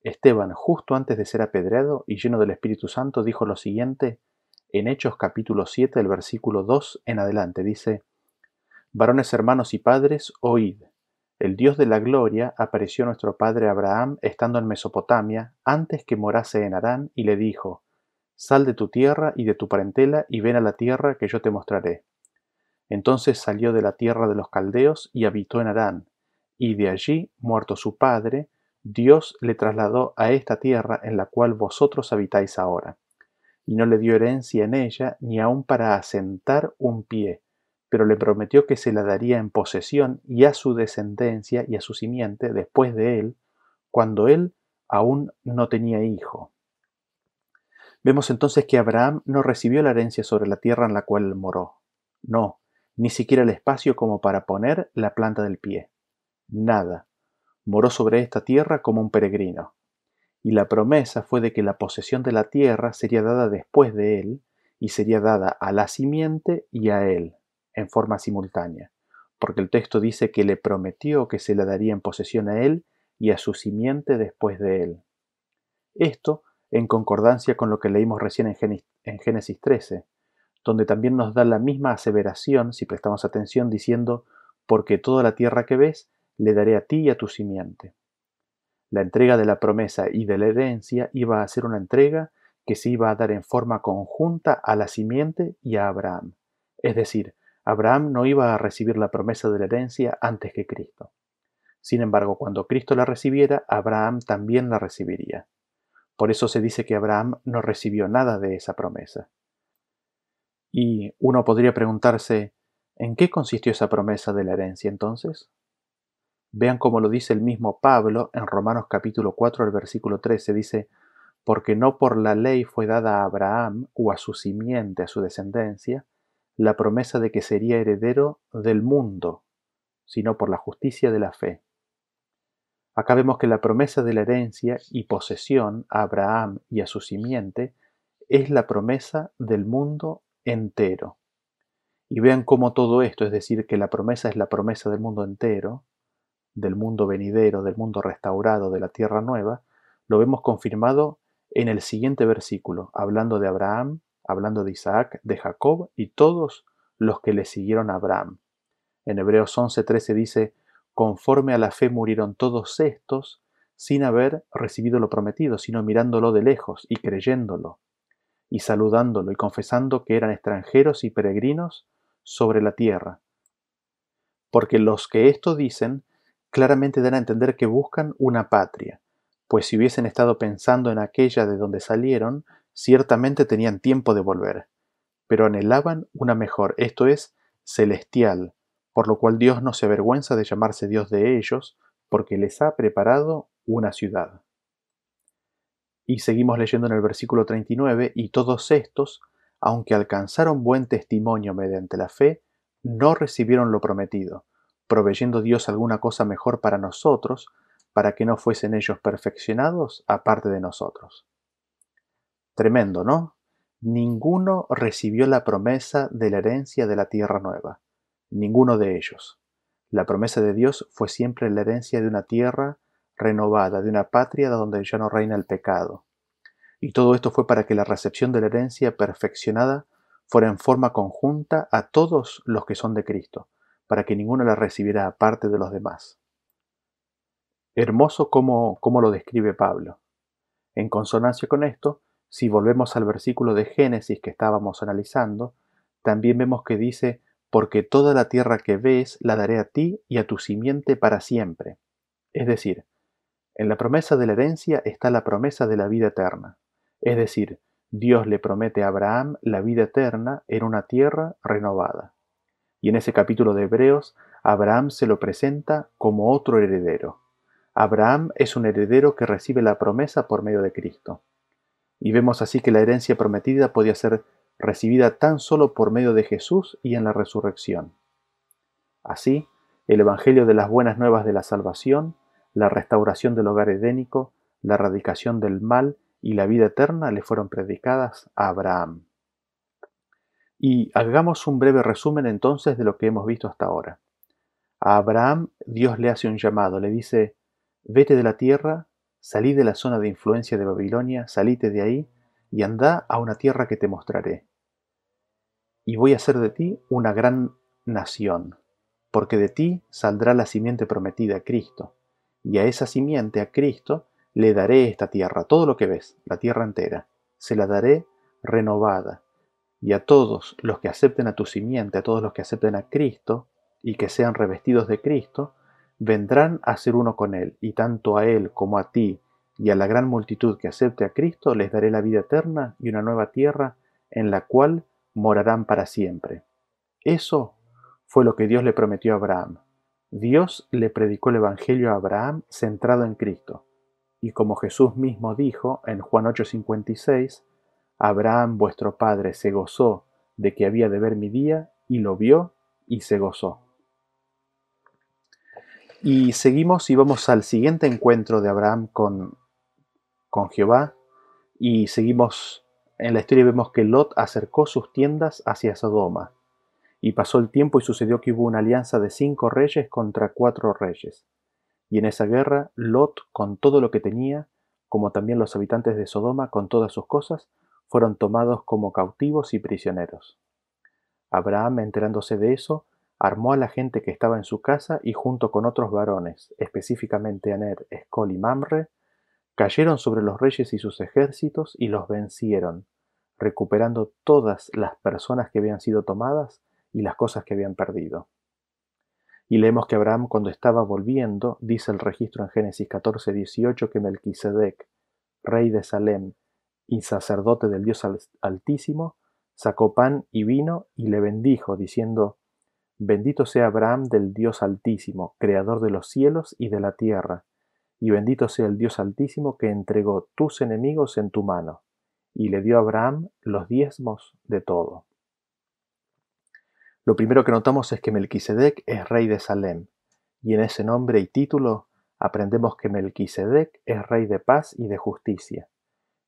Esteban, justo antes de ser apedreado y lleno del Espíritu Santo, dijo lo siguiente en Hechos capítulo 7, el versículo 2 en adelante. Dice, Varones hermanos y padres, oíd. El Dios de la gloria apareció a nuestro padre Abraham estando en Mesopotamia, antes que morase en Harán, y le dijo, Sal de tu tierra y de tu parentela y ven a la tierra que yo te mostraré. Entonces salió de la tierra de los caldeos y habitó en Harán, y de allí, muerto su padre, Dios le trasladó a esta tierra en la cual vosotros habitáis ahora, y no le dio herencia en ella ni aun para asentar un pie, pero le prometió que se la daría en posesión y a su descendencia y a su simiente después de él, cuando él aún no tenía hijo. Vemos entonces que Abraham no recibió la herencia sobre la tierra en la cual moró. No, ni siquiera el espacio como para poner la planta del pie. Nada moró sobre esta tierra como un peregrino, y la promesa fue de que la posesión de la tierra sería dada después de él, y sería dada a la simiente y a él, en forma simultánea, porque el texto dice que le prometió que se la daría en posesión a él y a su simiente después de él. Esto en concordancia con lo que leímos recién en Génesis 13, donde también nos da la misma aseveración, si prestamos atención, diciendo, porque toda la tierra que ves le daré a ti y a tu simiente. La entrega de la promesa y de la herencia iba a ser una entrega que se iba a dar en forma conjunta a la simiente y a Abraham. Es decir, Abraham no iba a recibir la promesa de la herencia antes que Cristo. Sin embargo, cuando Cristo la recibiera, Abraham también la recibiría. Por eso se dice que Abraham no recibió nada de esa promesa. Y uno podría preguntarse, ¿en qué consistió esa promesa de la herencia entonces? Vean cómo lo dice el mismo Pablo en Romanos capítulo 4, el versículo 13, dice, porque no por la ley fue dada a Abraham o a su simiente, a su descendencia, la promesa de que sería heredero del mundo, sino por la justicia de la fe. Acá vemos que la promesa de la herencia y posesión a Abraham y a su simiente es la promesa del mundo entero. Y vean cómo todo esto, es decir, que la promesa es la promesa del mundo entero, del mundo venidero, del mundo restaurado, de la tierra nueva, lo vemos confirmado en el siguiente versículo, hablando de Abraham, hablando de Isaac, de Jacob y todos los que le siguieron a Abraham. En Hebreos 11:13 dice, conforme a la fe murieron todos estos sin haber recibido lo prometido, sino mirándolo de lejos y creyéndolo, y saludándolo y confesando que eran extranjeros y peregrinos sobre la tierra. Porque los que esto dicen claramente dan a entender que buscan una patria, pues si hubiesen estado pensando en aquella de donde salieron, ciertamente tenían tiempo de volver, pero anhelaban una mejor, esto es, celestial, por lo cual Dios no se avergüenza de llamarse Dios de ellos, porque les ha preparado una ciudad. Y seguimos leyendo en el versículo 39, y todos estos, aunque alcanzaron buen testimonio mediante la fe, no recibieron lo prometido, proveyendo Dios alguna cosa mejor para nosotros, para que no fuesen ellos perfeccionados aparte de nosotros. Tremendo, ¿no? Ninguno recibió la promesa de la herencia de la tierra nueva, ninguno de ellos. La promesa de Dios fue siempre la herencia de una tierra renovada, de una patria donde ya no reina el pecado. Y todo esto fue para que la recepción de la herencia perfeccionada fuera en forma conjunta a todos los que son de Cristo, para que ninguno la recibiera aparte de los demás. Hermoso como, como lo describe Pablo. En consonancia con esto, si volvemos al versículo de Génesis que estábamos analizando, también vemos que dice, porque toda la tierra que ves la daré a ti y a tu simiente para siempre. Es decir, en la promesa de la herencia está la promesa de la vida eterna. Es decir, Dios le promete a Abraham la vida eterna en una tierra renovada. Y en ese capítulo de Hebreos, Abraham se lo presenta como otro heredero. Abraham es un heredero que recibe la promesa por medio de Cristo. Y vemos así que la herencia prometida podía ser recibida tan solo por medio de Jesús y en la resurrección. Así, el Evangelio de las buenas nuevas de la salvación, la restauración del hogar edénico, la erradicación del mal y la vida eterna le fueron predicadas a Abraham. Y hagamos un breve resumen entonces de lo que hemos visto hasta ahora. A Abraham Dios le hace un llamado, le dice, vete de la tierra, salí de la zona de influencia de Babilonia, salite de ahí y anda a una tierra que te mostraré. Y voy a hacer de ti una gran nación, porque de ti saldrá la simiente prometida, Cristo, y a esa simiente, a Cristo, le daré esta tierra, todo lo que ves, la tierra entera, se la daré renovada, y a todos los que acepten a tu simiente, a todos los que acepten a Cristo y que sean revestidos de Cristo, vendrán a ser uno con Él, y tanto a Él como a ti y a la gran multitud que acepte a Cristo les daré la vida eterna y una nueva tierra en la cual morarán para siempre. Eso fue lo que Dios le prometió a Abraham. Dios le predicó el Evangelio a Abraham centrado en Cristo. Y como Jesús mismo dijo en Juan 8:56, Abraham vuestro padre se gozó de que había de ver mi día, y lo vio y se gozó. Y seguimos y vamos al siguiente encuentro de Abraham con, con Jehová, y seguimos en la historia vemos que Lot acercó sus tiendas hacia Sodoma, y pasó el tiempo y sucedió que hubo una alianza de cinco reyes contra cuatro reyes. Y en esa guerra Lot, con todo lo que tenía, como también los habitantes de Sodoma, con todas sus cosas, fueron tomados como cautivos y prisioneros. Abraham, enterándose de eso, armó a la gente que estaba en su casa y junto con otros varones, específicamente Aner, Escol y Mamre, cayeron sobre los reyes y sus ejércitos y los vencieron, recuperando todas las personas que habían sido tomadas y las cosas que habían perdido. Y leemos que Abraham cuando estaba volviendo, dice el registro en Génesis 14, 18, que Melquisedec, rey de Salem, y sacerdote del Dios Altísimo, sacó pan y vino y le bendijo, diciendo, Bendito sea Abraham del Dios Altísimo, Creador de los cielos y de la tierra, y bendito sea el Dios Altísimo que entregó tus enemigos en tu mano, y le dio a Abraham los diezmos de todo. Lo primero que notamos es que Melquisedec es rey de Salem, y en ese nombre y título aprendemos que Melquisedec es rey de paz y de justicia,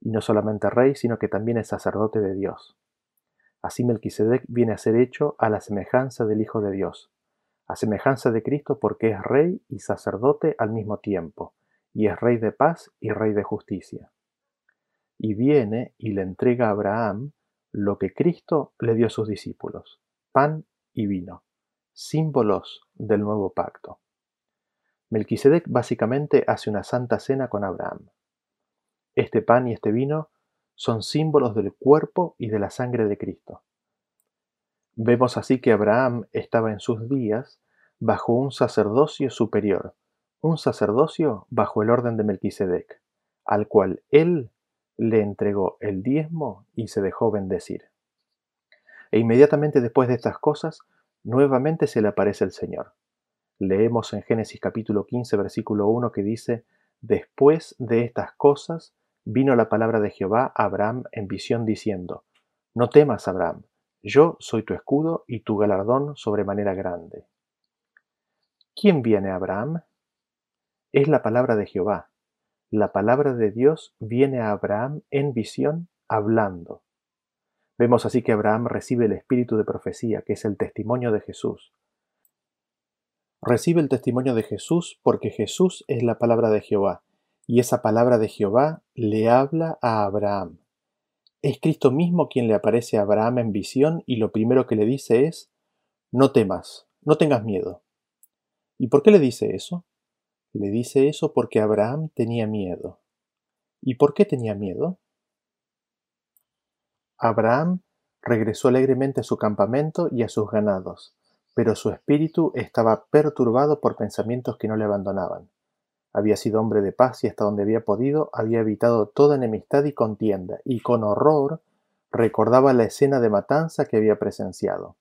y no solamente rey, sino que también es sacerdote de Dios. Así Melquisedec viene a ser hecho a la semejanza del Hijo de Dios, a semejanza de Cristo porque es rey y sacerdote al mismo tiempo, y es rey de paz y rey de justicia. Y viene y le entrega a Abraham lo que Cristo le dio a sus discípulos, pan y vino, símbolos del nuevo pacto. Melquisedec básicamente hace una santa cena con Abraham. Este pan y este vino son símbolos del cuerpo y de la sangre de Cristo. Vemos así que Abraham estaba en sus días bajo un sacerdocio superior, un sacerdocio bajo el orden de Melquisedec, al cual él le entregó el diezmo y se dejó bendecir. E inmediatamente después de estas cosas, nuevamente se le aparece el Señor. Leemos en Génesis capítulo 15, versículo 1 que dice, Después de estas cosas vino la palabra de Jehová a Abraham en visión diciendo, No temas, Abraham, yo soy tu escudo y tu galardón sobremanera grande. ¿Quién viene a Abraham? Es la palabra de Jehová. La palabra de Dios viene a Abraham en visión hablando. Vemos así que Abraham recibe el espíritu de profecía, que es el testimonio de Jesús. Recibe el testimonio de Jesús porque Jesús es la palabra de Jehová, y esa palabra de Jehová le habla a Abraham. Es Cristo mismo quien le aparece a Abraham en visión y lo primero que le dice es, no temas, no tengas miedo. ¿Y por qué le dice eso? Le dice eso porque Abraham tenía miedo. ¿Y por qué tenía miedo? Abraham regresó alegremente a su campamento y a sus ganados, pero su espíritu estaba perturbado por pensamientos que no le abandonaban. Había sido hombre de paz y hasta donde había podido había evitado toda enemistad y contienda, y con horror recordaba la escena de matanza que había presenciado.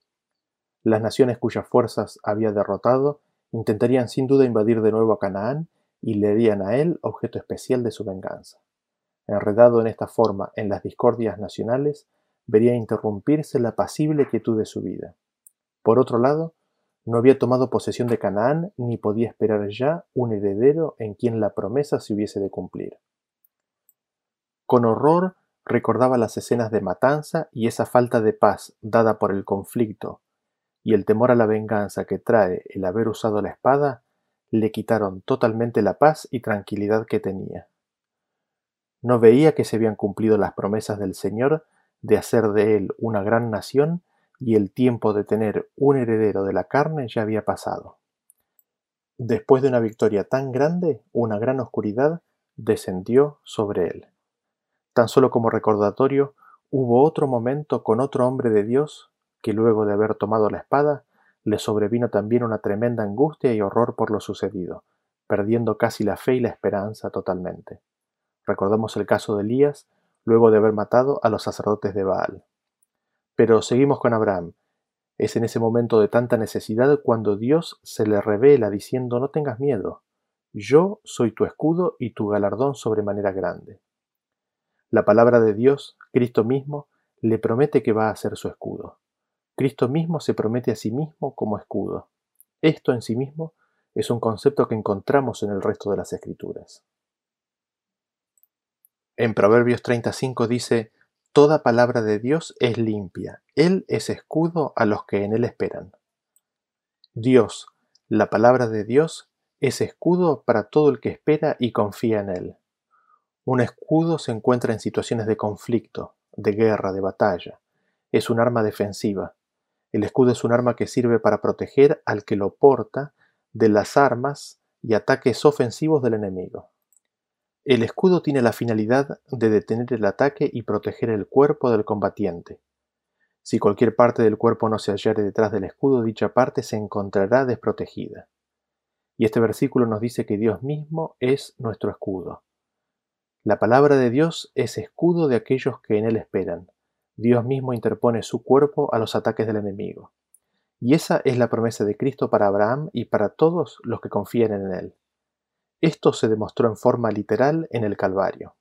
Las naciones cuyas fuerzas había derrotado intentarían sin duda invadir de nuevo a Canaán y le harían a él objeto especial de su venganza. Enredado en esta forma en las discordias nacionales, vería interrumpirse la pasible quietud de su vida. Por otro lado, no había tomado posesión de Canaán ni podía esperar ya un heredero en quien la promesa se hubiese de cumplir. Con horror recordaba las escenas de matanza y esa falta de paz dada por el conflicto, y el temor a la venganza que trae el haber usado la espada le quitaron totalmente la paz y tranquilidad que tenía. No veía que se habían cumplido las promesas del Señor de hacer de él una gran nación y el tiempo de tener un heredero de la carne ya había pasado. Después de una victoria tan grande, una gran oscuridad descendió sobre él. Tan solo como recordatorio, hubo otro momento con otro hombre de Dios que luego de haber tomado la espada, le sobrevino también una tremenda angustia y horror por lo sucedido, perdiendo casi la fe y la esperanza totalmente. Recordamos el caso de Elías, luego de haber matado a los sacerdotes de Baal. Pero seguimos con Abraham. Es en ese momento de tanta necesidad cuando Dios se le revela diciendo no tengas miedo, yo soy tu escudo y tu galardón sobremanera grande. La palabra de Dios, Cristo mismo, le promete que va a ser su escudo. Cristo mismo se promete a sí mismo como escudo. Esto en sí mismo es un concepto que encontramos en el resto de las escrituras. En Proverbios 35 dice, Toda palabra de Dios es limpia, Él es escudo a los que en Él esperan. Dios, la palabra de Dios, es escudo para todo el que espera y confía en Él. Un escudo se encuentra en situaciones de conflicto, de guerra, de batalla. Es un arma defensiva. El escudo es un arma que sirve para proteger al que lo porta de las armas y ataques ofensivos del enemigo. El escudo tiene la finalidad de detener el ataque y proteger el cuerpo del combatiente. Si cualquier parte del cuerpo no se hallare detrás del escudo, dicha parte se encontrará desprotegida. Y este versículo nos dice que Dios mismo es nuestro escudo. La palabra de Dios es escudo de aquellos que en Él esperan, Dios mismo interpone su cuerpo a los ataques del enemigo. Y esa es la promesa de Cristo para Abraham y para todos los que confían en Él. Esto se demostró en forma literal en el Calvario.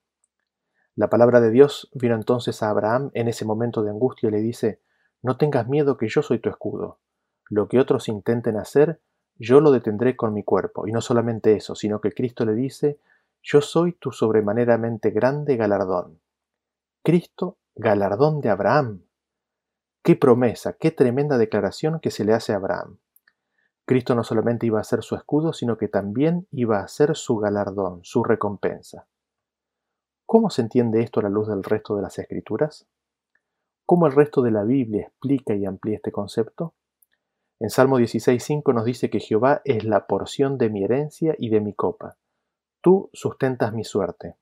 La palabra de Dios vino entonces a Abraham en ese momento de angustia y le dice, No tengas miedo que yo soy tu escudo. Lo que otros intenten hacer, yo lo detendré con mi cuerpo. Y no solamente eso, sino que Cristo le dice, Yo soy tu sobremaneramente grande galardón. Cristo, galardón de Abraham. Qué promesa, qué tremenda declaración que se le hace a Abraham. Cristo no solamente iba a ser su escudo, sino que también iba a ser su galardón, su recompensa. ¿Cómo se entiende esto a la luz del resto de las escrituras? ¿Cómo el resto de la Biblia explica y amplía este concepto? En Salmo 16.5 nos dice que Jehová es la porción de mi herencia y de mi copa. Tú sustentas mi suerte.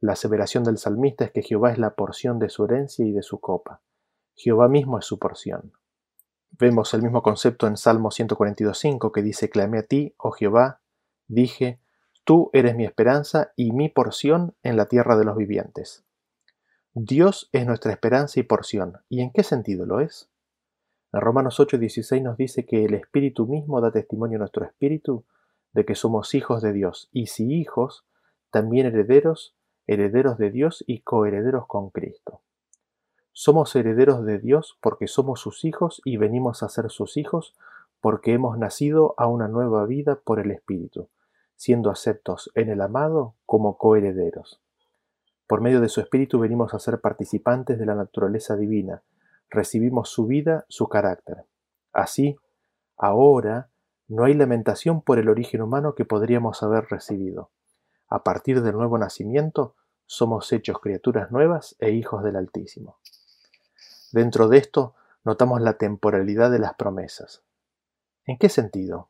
La aseveración del salmista es que Jehová es la porción de su herencia y de su copa. Jehová mismo es su porción. Vemos el mismo concepto en Salmo 142.5 que dice, Clamé a ti, oh Jehová, dije, Tú eres mi esperanza y mi porción en la tierra de los vivientes. Dios es nuestra esperanza y porción. ¿Y en qué sentido lo es? En Romanos 8:16 nos dice que el Espíritu mismo da testimonio a nuestro espíritu de que somos hijos de Dios, y si hijos, también herederos, herederos de Dios y coherederos con Cristo. Somos herederos de Dios porque somos sus hijos y venimos a ser sus hijos porque hemos nacido a una nueva vida por el Espíritu siendo aceptos en el amado como coherederos. Por medio de su Espíritu venimos a ser participantes de la naturaleza divina, recibimos su vida, su carácter. Así, ahora, no hay lamentación por el origen humano que podríamos haber recibido. A partir del nuevo nacimiento, somos hechos criaturas nuevas e hijos del Altísimo. Dentro de esto, notamos la temporalidad de las promesas. ¿En qué sentido?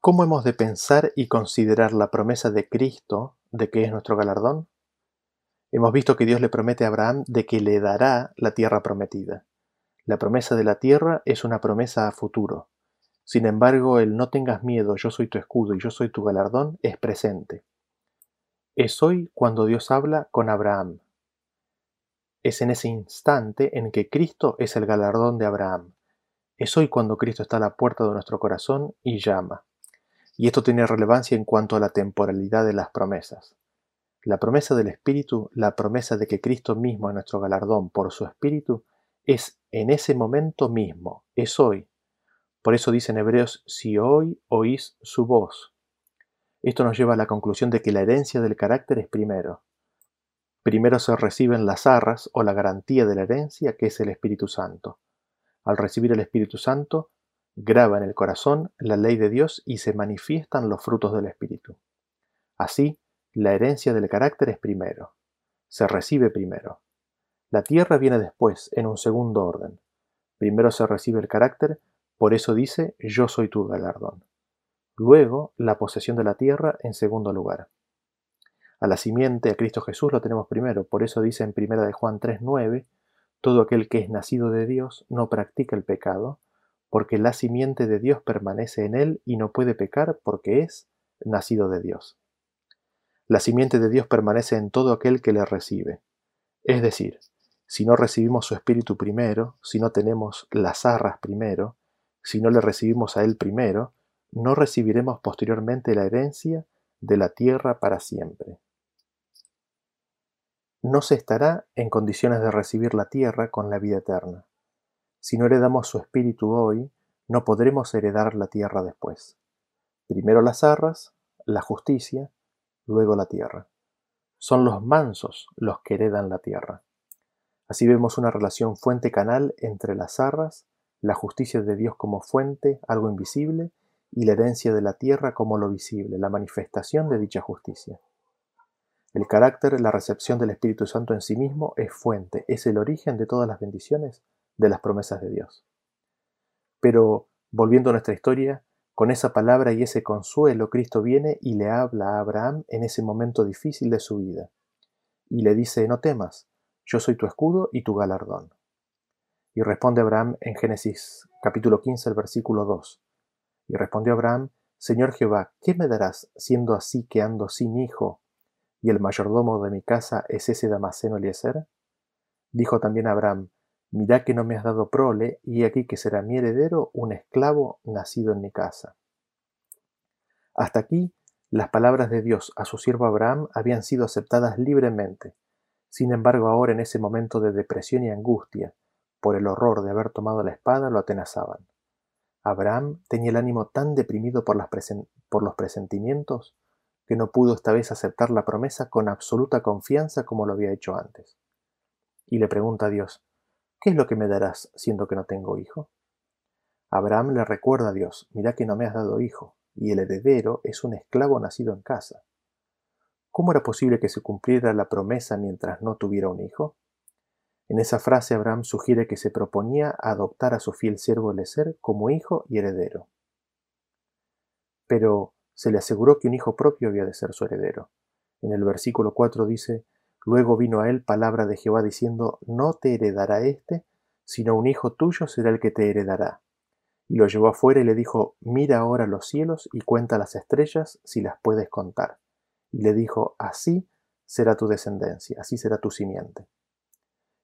¿Cómo hemos de pensar y considerar la promesa de Cristo de que es nuestro galardón? Hemos visto que Dios le promete a Abraham de que le dará la tierra prometida. La promesa de la tierra es una promesa a futuro. Sin embargo, el no tengas miedo, yo soy tu escudo y yo soy tu galardón es presente. Es hoy cuando Dios habla con Abraham. Es en ese instante en que Cristo es el galardón de Abraham. Es hoy cuando Cristo está a la puerta de nuestro corazón y llama. Y esto tiene relevancia en cuanto a la temporalidad de las promesas. La promesa del Espíritu, la promesa de que Cristo mismo es nuestro galardón por su Espíritu, es en ese momento mismo, es hoy. Por eso dicen Hebreos, si hoy oís su voz. Esto nos lleva a la conclusión de que la herencia del carácter es primero. Primero se reciben las arras o la garantía de la herencia, que es el Espíritu Santo. Al recibir el Espíritu Santo, graba en el corazón la ley de Dios y se manifiestan los frutos del Espíritu. Así, la herencia del carácter es primero, se recibe primero. La tierra viene después, en un segundo orden. Primero se recibe el carácter, por eso dice, yo soy tu galardón. Luego, la posesión de la tierra en segundo lugar. A la simiente, a Cristo Jesús, lo tenemos primero, por eso dice en 1 de Juan 3.9, todo aquel que es nacido de Dios no practica el pecado, porque la simiente de Dios permanece en él y no puede pecar porque es nacido de Dios. La simiente de Dios permanece en todo aquel que le recibe. Es decir, si no recibimos su espíritu primero, si no tenemos las arras primero, si no le recibimos a él primero, no recibiremos posteriormente la herencia de la tierra para siempre. No se estará en condiciones de recibir la tierra con la vida eterna. Si no heredamos su espíritu hoy, no podremos heredar la tierra después. Primero las arras, la justicia, luego la tierra. Son los mansos los que heredan la tierra. Así vemos una relación fuente-canal entre las arras, la justicia de Dios como fuente, algo invisible, y la herencia de la tierra como lo visible, la manifestación de dicha justicia. El carácter, la recepción del Espíritu Santo en sí mismo es fuente, es el origen de todas las bendiciones de las promesas de Dios. Pero, volviendo a nuestra historia, con esa palabra y ese consuelo, Cristo viene y le habla a Abraham en ese momento difícil de su vida. Y le dice, no temas, yo soy tu escudo y tu galardón. Y responde Abraham en Génesis capítulo 15, el versículo 2. Y respondió Abraham, Señor Jehová, ¿qué me darás siendo así que ando sin hijo y el mayordomo de mi casa es ese Damaseno Eliezer? Dijo también Abraham, Mirá que no me has dado prole, y aquí que será mi heredero un esclavo nacido en mi casa. Hasta aquí, las palabras de Dios a su siervo Abraham habían sido aceptadas libremente. Sin embargo, ahora en ese momento de depresión y angustia, por el horror de haber tomado la espada, lo atenazaban. Abraham tenía el ánimo tan deprimido por, por los presentimientos que no pudo esta vez aceptar la promesa con absoluta confianza como lo había hecho antes. Y le pregunta a Dios, ¿Qué es lo que me darás siendo que no tengo hijo? Abraham le recuerda a Dios, mira que no me has dado hijo, y el heredero es un esclavo nacido en casa. ¿Cómo era posible que se cumpliera la promesa mientras no tuviera un hijo? En esa frase Abraham sugiere que se proponía adoptar a su fiel siervo Elezer como hijo y heredero. Pero se le aseguró que un hijo propio había de ser su heredero. En el versículo 4 dice, Luego vino a él palabra de Jehová diciendo, No te heredará éste, sino un hijo tuyo será el que te heredará. Y lo llevó afuera y le dijo, Mira ahora los cielos y cuenta las estrellas si las puedes contar. Y le dijo, Así será tu descendencia, así será tu simiente.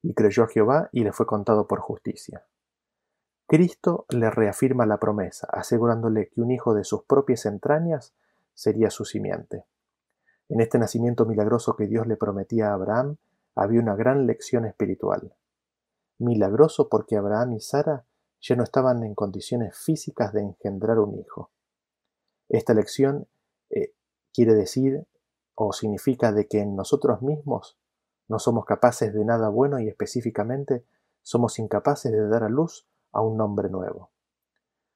Y creyó a Jehová y le fue contado por justicia. Cristo le reafirma la promesa, asegurándole que un hijo de sus propias entrañas sería su simiente. En este nacimiento milagroso que Dios le prometía a Abraham había una gran lección espiritual. Milagroso porque Abraham y Sara ya no estaban en condiciones físicas de engendrar un hijo. Esta lección eh, quiere decir o significa de que en nosotros mismos no somos capaces de nada bueno y específicamente somos incapaces de dar a luz a un nombre nuevo.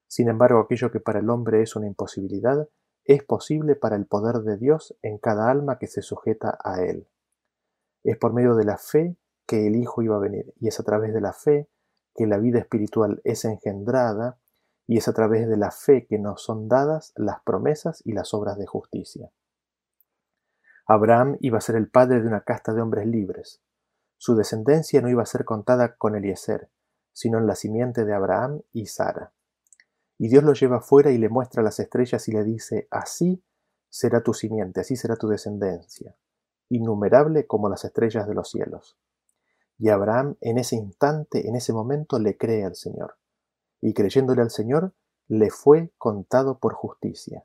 Sin embargo, aquello que para el hombre es una imposibilidad, es posible para el poder de Dios en cada alma que se sujeta a Él. Es por medio de la fe que el Hijo iba a venir, y es a través de la fe que la vida espiritual es engendrada, y es a través de la fe que nos son dadas las promesas y las obras de justicia. Abraham iba a ser el padre de una casta de hombres libres. Su descendencia no iba a ser contada con Eliezer, sino en la simiente de Abraham y Sara. Y Dios lo lleva fuera y le muestra las estrellas y le dice, así será tu simiente, así será tu descendencia, innumerable como las estrellas de los cielos. Y Abraham en ese instante, en ese momento, le cree al Señor. Y creyéndole al Señor, le fue contado por justicia.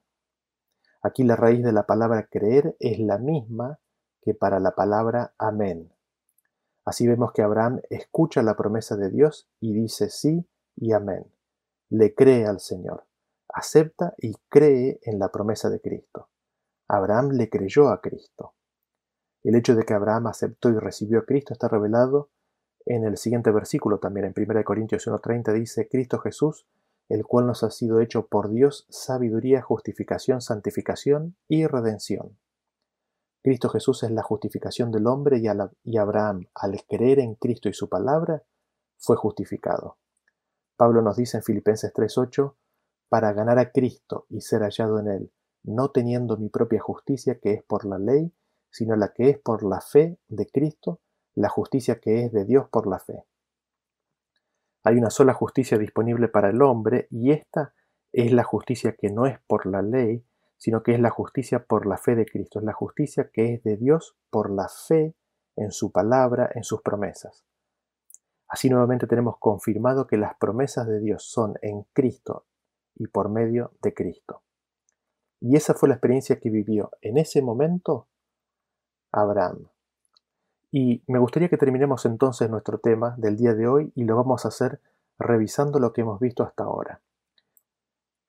Aquí la raíz de la palabra creer es la misma que para la palabra amén. Así vemos que Abraham escucha la promesa de Dios y dice sí y amén le cree al Señor, acepta y cree en la promesa de Cristo. Abraham le creyó a Cristo. El hecho de que Abraham aceptó y recibió a Cristo está revelado en el siguiente versículo también, en 1 Corintios 1.30 dice, Cristo Jesús, el cual nos ha sido hecho por Dios sabiduría, justificación, santificación y redención. Cristo Jesús es la justificación del hombre y, Abraham, al creer en Cristo y su palabra, fue justificado. Pablo nos dice en Filipenses 3:8, para ganar a Cristo y ser hallado en Él, no teniendo mi propia justicia que es por la ley, sino la que es por la fe de Cristo, la justicia que es de Dios por la fe. Hay una sola justicia disponible para el hombre y esta es la justicia que no es por la ley, sino que es la justicia por la fe de Cristo, es la justicia que es de Dios por la fe en su palabra, en sus promesas. Así nuevamente tenemos confirmado que las promesas de Dios son en Cristo y por medio de Cristo. Y esa fue la experiencia que vivió en ese momento Abraham. Y me gustaría que terminemos entonces nuestro tema del día de hoy y lo vamos a hacer revisando lo que hemos visto hasta ahora.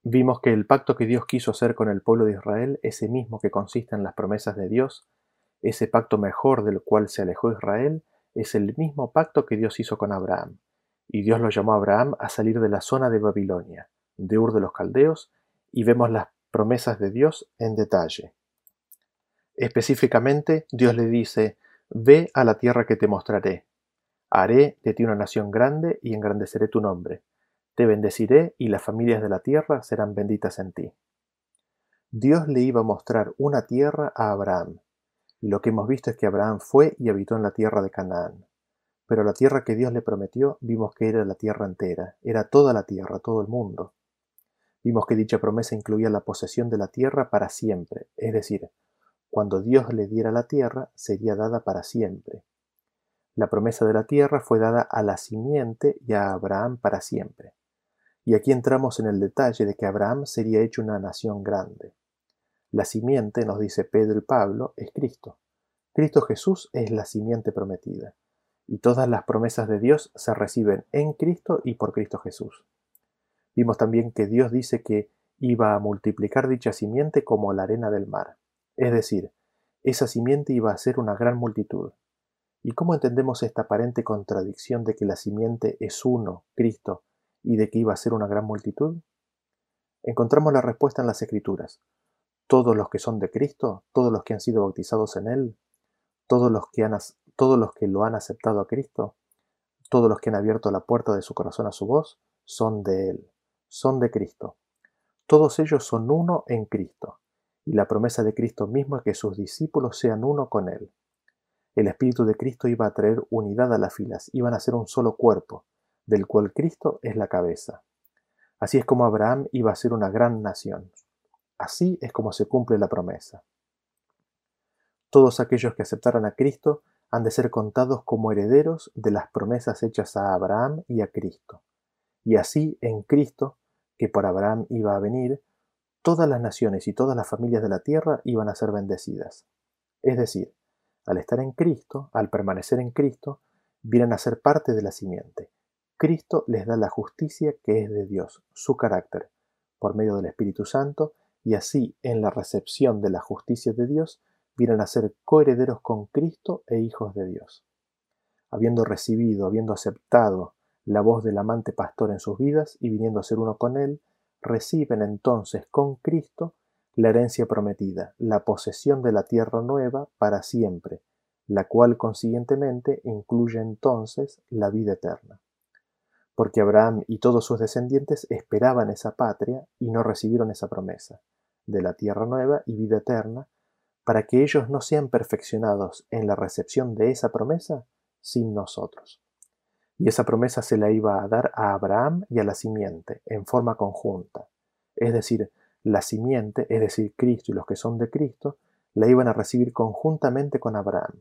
Vimos que el pacto que Dios quiso hacer con el pueblo de Israel, ese mismo que consiste en las promesas de Dios, ese pacto mejor del cual se alejó Israel, es el mismo pacto que Dios hizo con Abraham. Y Dios lo llamó a Abraham a salir de la zona de Babilonia, de Ur de los Caldeos, y vemos las promesas de Dios en detalle. Específicamente, Dios le dice, Ve a la tierra que te mostraré. Haré de ti una nación grande y engrandeceré tu nombre. Te bendeciré y las familias de la tierra serán benditas en ti. Dios le iba a mostrar una tierra a Abraham, y lo que hemos visto es que Abraham fue y habitó en la tierra de Canaán. Pero la tierra que Dios le prometió vimos que era la tierra entera, era toda la tierra, todo el mundo. Vimos que dicha promesa incluía la posesión de la tierra para siempre, es decir, cuando Dios le diera la tierra sería dada para siempre. La promesa de la tierra fue dada a la simiente y a Abraham para siempre. Y aquí entramos en el detalle de que Abraham sería hecho una nación grande. La simiente, nos dice Pedro y Pablo, es Cristo. Cristo Jesús es la simiente prometida. Y todas las promesas de Dios se reciben en Cristo y por Cristo Jesús. Vimos también que Dios dice que iba a multiplicar dicha simiente como la arena del mar. Es decir, esa simiente iba a ser una gran multitud. ¿Y cómo entendemos esta aparente contradicción de que la simiente es uno, Cristo, y de que iba a ser una gran multitud? Encontramos la respuesta en las Escrituras. Todos los que son de Cristo, todos los que han sido bautizados en Él, todos los que, han, todos los que lo han aceptado a Cristo, todos los que han abierto la puerta de su corazón a su voz, son de Él, son de Cristo. Todos ellos son uno en Cristo, y la promesa de Cristo mismo es que sus discípulos sean uno con Él. El Espíritu de Cristo iba a traer unidad a las filas, iban a ser un solo cuerpo, del cual Cristo es la cabeza. Así es como Abraham iba a ser una gran nación. Así es como se cumple la promesa. Todos aquellos que aceptaran a Cristo han de ser contados como herederos de las promesas hechas a Abraham y a Cristo. Y así en Cristo, que por Abraham iba a venir, todas las naciones y todas las familias de la tierra iban a ser bendecidas. Es decir, al estar en Cristo, al permanecer en Cristo, vienen a ser parte de la simiente. Cristo les da la justicia que es de Dios, su carácter, por medio del Espíritu Santo, y así en la recepción de la justicia de Dios vienen a ser coherederos con Cristo e hijos de Dios. Habiendo recibido, habiendo aceptado la voz del amante pastor en sus vidas y viniendo a ser uno con él, reciben entonces con Cristo la herencia prometida, la posesión de la tierra nueva para siempre, la cual consiguientemente incluye entonces la vida eterna. Porque Abraham y todos sus descendientes esperaban esa patria y no recibieron esa promesa, de la tierra nueva y vida eterna, para que ellos no sean perfeccionados en la recepción de esa promesa sin nosotros. Y esa promesa se la iba a dar a Abraham y a la simiente, en forma conjunta, es decir, la simiente, es decir, Cristo y los que son de Cristo, la iban a recibir conjuntamente con Abraham.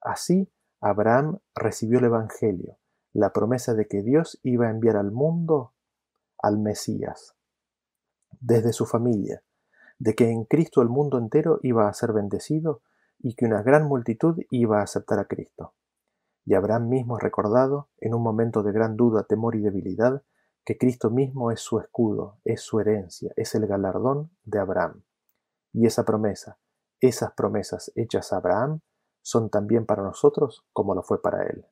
Así, Abraham recibió el Evangelio, la promesa de que Dios iba a enviar al mundo al Mesías, desde su familia, de que en Cristo el mundo entero iba a ser bendecido y que una gran multitud iba a aceptar a Cristo. Y Abraham mismo recordado, en un momento de gran duda, temor y debilidad, que Cristo mismo es su escudo, es su herencia, es el galardón de Abraham. Y esa promesa, esas promesas hechas a Abraham, son también para nosotros como lo fue para él.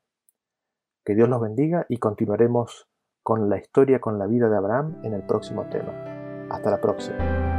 Que Dios los bendiga y continuaremos con la historia, con la vida de Abraham en el próximo tema. Hasta la próxima.